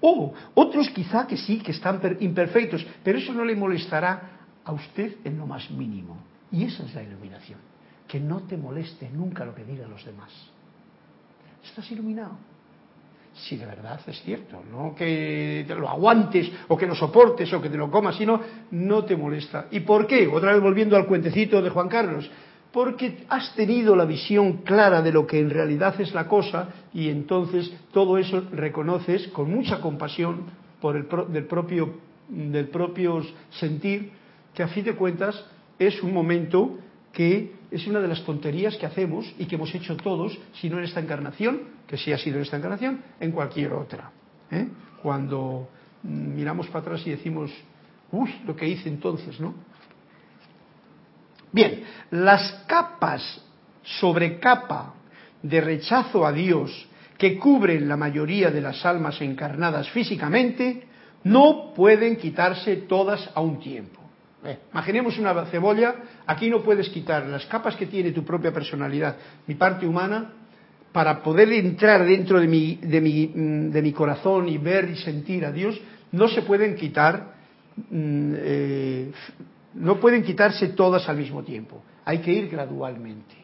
o otros quizá que sí, que están imperfectos, pero eso no le molestará a usted en lo más mínimo. Y esa es la iluminación, que no te moleste nunca lo que digan los demás. Estás iluminado. Si de verdad es cierto, no que te lo aguantes o que lo soportes o que te lo comas, sino no te molesta. ¿Y por qué? Otra vez volviendo al cuentecito de Juan Carlos porque has tenido la visión clara de lo que en realidad es la cosa y entonces todo eso reconoces con mucha compasión por el del propio del propio sentir que a fin de cuentas es un momento que es una de las tonterías que hacemos y que hemos hecho todos, si no en esta encarnación, que sí ha sido en esta encarnación, en cualquier otra. ¿eh? Cuando miramos para atrás y decimos, uy, lo que hice entonces, ¿no? Bien, las capas sobre capa de rechazo a Dios que cubren la mayoría de las almas encarnadas físicamente no pueden quitarse todas a un tiempo. Eh, imaginemos una cebolla, aquí no puedes quitar las capas que tiene tu propia personalidad, mi parte humana, para poder entrar dentro de mi, de mi, mm, de mi corazón y ver y sentir a Dios, no se pueden quitar mm, eh, no pueden quitarse todas al mismo tiempo. Hay que ir gradualmente.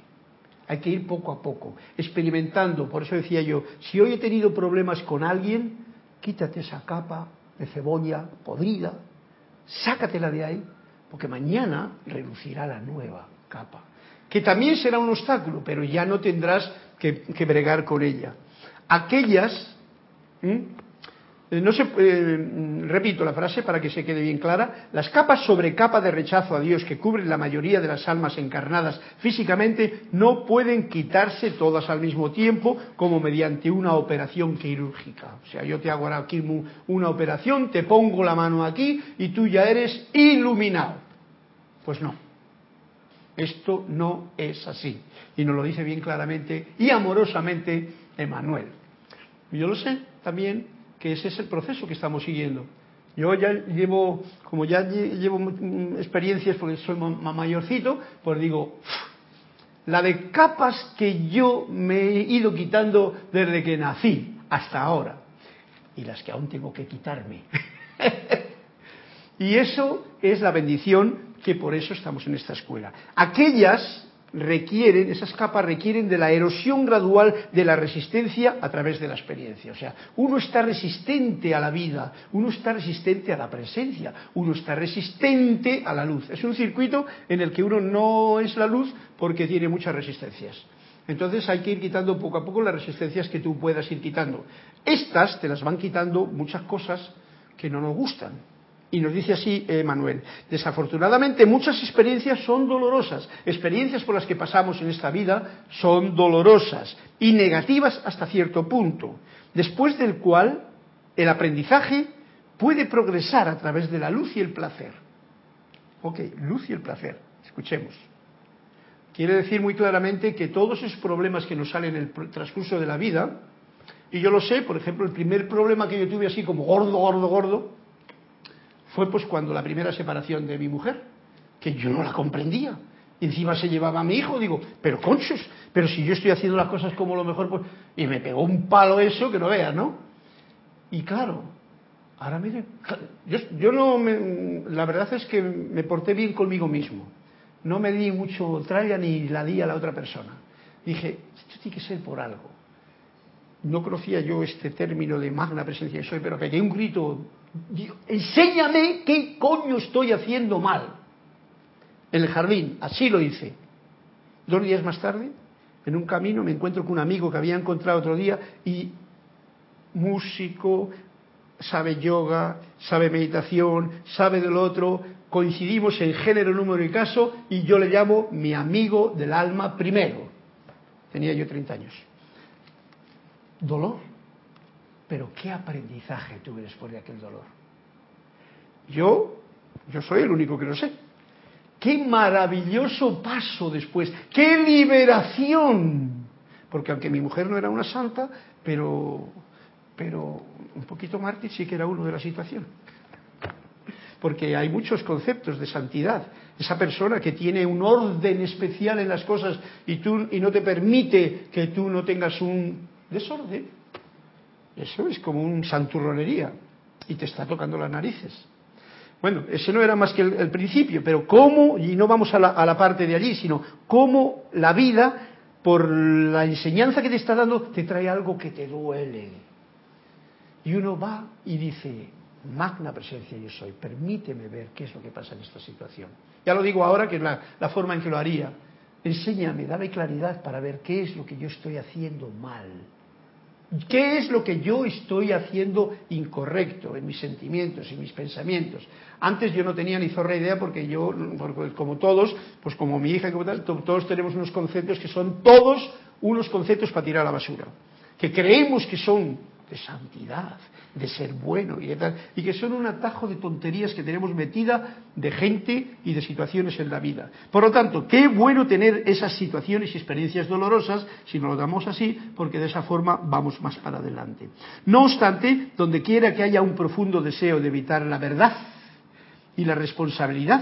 Hay que ir poco a poco, experimentando. Por eso decía yo, si hoy he tenido problemas con alguien, quítate esa capa de cebolla podrida, sácatela de ahí, porque mañana relucirá la nueva capa, que también será un obstáculo, pero ya no tendrás que, bregar con ella. Aquellas, eh, no se, eh, repito la frase para que se quede bien clara, las capas sobre capa de rechazo a Dios que cubren la mayoría de las almas encarnadas físicamente no pueden quitarse todas al mismo tiempo como mediante una operación quirúrgica. O sea, yo te hago ahora aquí una operación, te pongo la mano aquí y tú ya eres iluminado. Pues no. Esto no es así. Y nos lo dice bien claramente y amorosamente Emanuel. Yo lo sé también que ese es el proceso que estamos siguiendo. Yo ya llevo, como ya llevo experiencias porque soy más mayorcito, pues digo, la de capas que yo me he ido quitando desde que nací hasta ahora y las que aún tengo que quitarme. y eso es la bendición que por eso estamos en esta escuela. Aquellas requieren, esas capas requieren de la erosión gradual de la resistencia a través de la experiencia. O sea, uno está resistente a la vida, uno está resistente a la presencia, uno está resistente a la luz. Es un circuito en el que uno no es la luz porque tiene muchas resistencias. Entonces hay que ir quitando poco a poco las resistencias que tú puedas ir quitando. Estas te las van quitando muchas cosas que no nos gustan y nos dice así eh, Manuel, desafortunadamente muchas experiencias son dolorosas, experiencias por las que pasamos en esta vida son dolorosas y negativas hasta cierto punto, después del cual el aprendizaje puede progresar a través de la luz y el placer. Ok, luz y el placer, escuchemos. Quiere decir muy claramente que todos esos problemas que nos salen en el transcurso de la vida, y yo lo sé, por ejemplo, el primer problema que yo tuve así como gordo, gordo, gordo, fue pues cuando la primera separación de mi mujer, que yo no la comprendía. Y encima se llevaba a mi hijo, digo, pero conchos, pero si yo estoy haciendo las cosas como lo mejor, pues... Y me pegó un palo eso que no veas, ¿no? Y claro, ahora mire, yo, no me, la verdad es que me porté bien conmigo mismo. No me di mucho tralla ni la di a la otra persona. Dije, esto tiene que ser por algo. No conocía yo este término de magna presencia de soy, pero pegué un grito enséñame qué coño estoy haciendo mal. En el jardín, así lo hice. Dos días más tarde, en un camino, me encuentro con un amigo que había encontrado otro día y músico, sabe yoga, sabe meditación, sabe del otro, coincidimos en género, número y caso y yo le llamo mi amigo del alma primero. Tenía yo 30 años. Dolor pero qué aprendizaje tuve después de aquel dolor. Yo, yo soy el único que lo sé. Qué maravilloso paso después, qué liberación. Porque aunque mi mujer no era una santa, pero, pero un poquito mártir sí que era uno de la situación. Porque hay muchos conceptos de santidad. Esa persona que tiene un orden especial en las cosas y, tú, y no te permite que tú no tengas un desorden eso es como un santurronería y te está tocando las narices. Bueno, ese no era más que el, principio, pero cómo, y no vamos a la, parte de allí, sino cómo la vida, por la enseñanza que te está dando, te trae algo que te duele. Y uno va y dice, magna presencia yo soy, permíteme ver qué es lo que pasa en esta situación. Ya lo digo ahora, que es la, la forma en que lo haría. Enséñame, dame claridad para ver qué es lo que yo estoy haciendo mal ¿Qué es lo que yo estoy haciendo incorrecto en mis sentimientos y mis pensamientos? Antes yo no tenía ni zorra idea porque yo, como todos, pues como mi hija, como tal, todos tenemos unos conceptos que son todos unos conceptos para tirar a la basura, que creemos que son de santidad, de ser bueno y y que son un atajo de tonterías que tenemos metida de gente y de situaciones en la vida. Por lo tanto, qué bueno tener esas situaciones y experiencias dolorosas, si nos lo damos así, porque de esa forma vamos más para adelante. No obstante, donde quiera que haya un profundo deseo de evitar la verdad y la responsabilidad,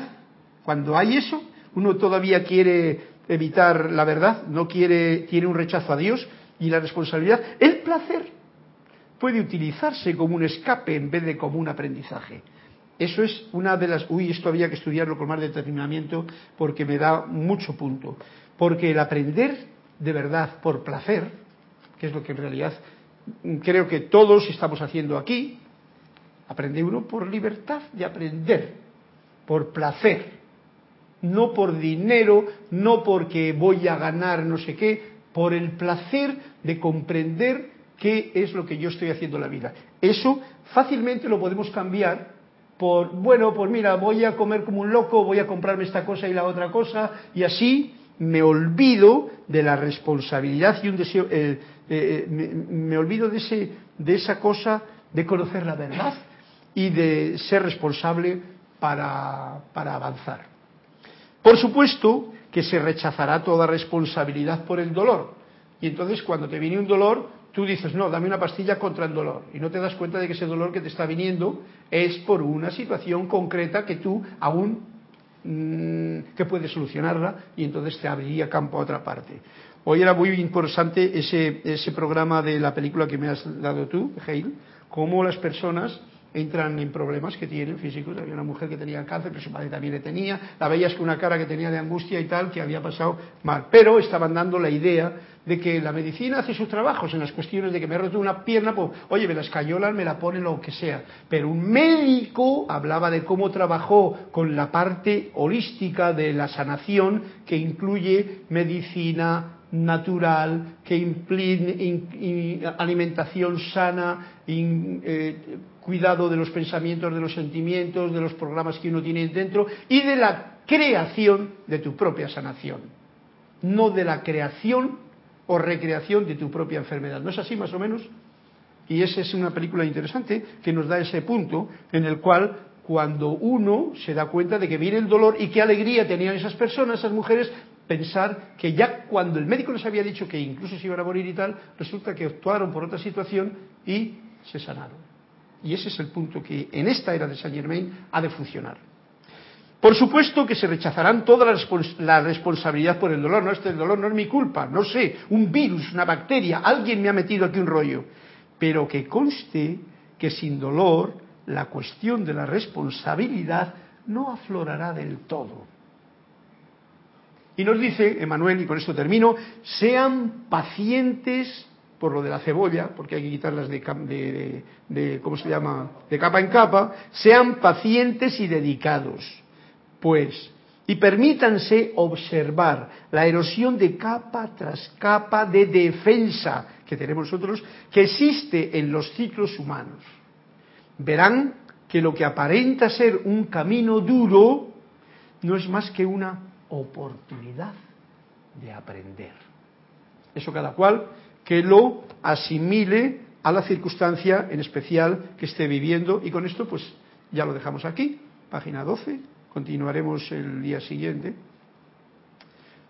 cuando hay eso, uno todavía quiere evitar la verdad, no quiere, tiene un rechazo a Dios y la responsabilidad, el placer puede utilizarse como un escape en vez de como un aprendizaje. Eso es una de las... Uy, esto había que estudiarlo con más determinamiento porque me da mucho punto. Porque el aprender de verdad por placer, que es lo que en realidad creo que todos estamos haciendo aquí, aprende uno por libertad de aprender, por placer. no por dinero, no porque voy a ganar no sé qué, por el placer de comprender qué es lo que yo estoy haciendo en la vida. Eso fácilmente lo podemos cambiar por, bueno, pues mira, voy a comer como un loco, voy a comprarme esta cosa y la otra cosa, y así me olvido de la responsabilidad y un deseo, eh, eh, me, olvido de, ese, de esa cosa de conocer la verdad y de ser responsable para, para avanzar. Por supuesto que se rechazará toda responsabilidad por el dolor. Y entonces cuando te viene un dolor, tú dices, no, dame una pastilla contra el dolor. Y no te das cuenta de que ese dolor que te está viniendo es por una situación concreta que tú aún mm, que puedes solucionarla y entonces te abriría campo a otra parte. Hoy era muy interesante ese, ese programa de la película que me has dado tú, Hale, cómo las personas entran en problemas que tienen físicos. Había una mujer que tenía cáncer, pero su madre también le tenía. La veías con una cara que tenía de angustia y tal, que había pasado mal. Pero estaban dando la idea de que la medicina hace sus trabajos en las cuestiones de que me he roto una pierna, pues, oye, me la escayolan, me la ponen, lo que sea. Pero un médico hablaba de cómo trabajó con la parte holística de la sanación, que incluye medicina, natural, que implica alimentación sana, eh, cuidado de los pensamientos, de los sentimientos, de los programas que uno tiene dentro y de la creación de tu propia sanación, no de la creación o recreación de tu propia enfermedad. ¿No es así más o menos? Y esa es una película interesante que nos da ese punto en el cual cuando uno se da cuenta de que viene el dolor y qué alegría tenían esas personas, esas mujeres, pensar que ya cuando el médico les había dicho que incluso se iban a morir y tal, resulta que actuaron por otra situación y se sanaron. Y ese es el punto que en esta era de Saint Germain ha de funcionar. Por supuesto que se rechazarán toda la, responsabilidad por el dolor. No, este dolor no es mi culpa, no sé, un virus, una bacteria, alguien me ha metido aquí un rollo. Pero que conste que sin dolor la cuestión de la responsabilidad no aflorará del todo. Y nos dice, Emanuel, y con esto termino, sean pacientes por lo de la cebolla, porque hay que quitarlas de, de, ¿cómo se llama?, de capa en capa, sean pacientes y dedicados, pues, y permítanse observar la erosión de capa tras capa de defensa que tenemos nosotros, que existe en los ciclos humanos. Verán que lo que aparenta ser un camino duro no es más que una oportunidad de aprender. Eso cada cual que lo asimile a la circunstancia en especial que esté viviendo y con esto pues ya lo dejamos aquí, página 12, continuaremos el día siguiente.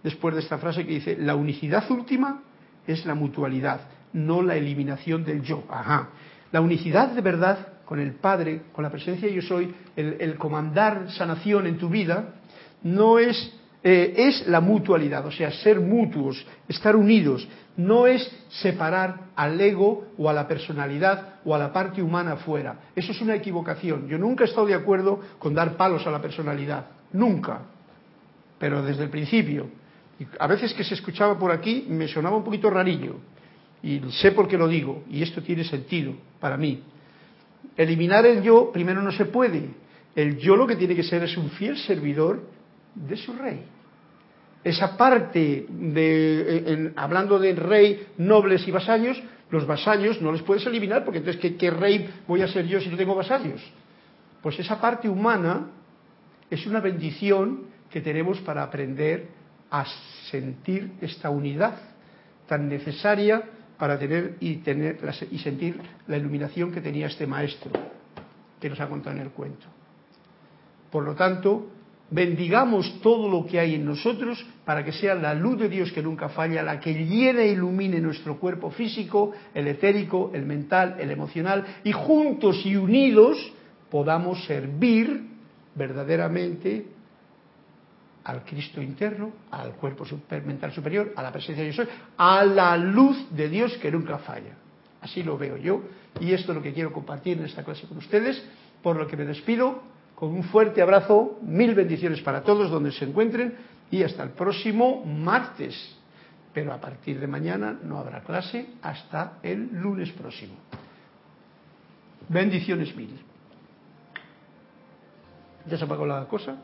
Después de esta frase que dice, la unicidad última es la mutualidad, no la eliminación del yo. Ajá. La unicidad de verdad con el Padre, con la presencia de yo soy, el, el comandar sanación en tu vida, no es eh, es la mutualidad, o sea, ser mutuos, estar unidos, no es separar al ego o a la personalidad o a la parte humana fuera. Eso es una equivocación. Yo nunca he estado de acuerdo con dar palos a la personalidad, nunca, pero desde el principio. A veces que se escuchaba por aquí me sonaba un poquito rarillo, y sé por qué lo digo, y esto tiene sentido para mí. Eliminar el yo primero no se puede. El yo lo que tiene que ser es un fiel servidor de su rey esa parte de, hablando de rey, nobles y vasallos, los vasallos no les puedes eliminar porque entonces ¿qué, rey voy a ser yo si no tengo vasallos? Pues esa parte humana es una bendición que tenemos para aprender a sentir esta unidad tan necesaria para tener y, tener y sentir la iluminación que tenía este maestro que nos ha contado en el cuento. Por lo tanto, bendigamos todo lo que hay en nosotros para que sea la luz de Dios que nunca falla, la que llene e ilumine nuestro cuerpo físico, el etérico, el mental, el emocional, y juntos y unidos podamos servir verdaderamente al Cristo interno, al cuerpo mental superior, a la presencia de Dios, a la luz de Dios que nunca falla. Así lo veo yo, y esto es lo que quiero compartir en esta clase con ustedes, por lo que me despido con un fuerte abrazo, mil bendiciones para todos donde se encuentren y hasta el próximo martes. Pero a partir de mañana no habrá clase hasta el lunes próximo. Bendiciones mil. ¿Ya se apagó la cosa?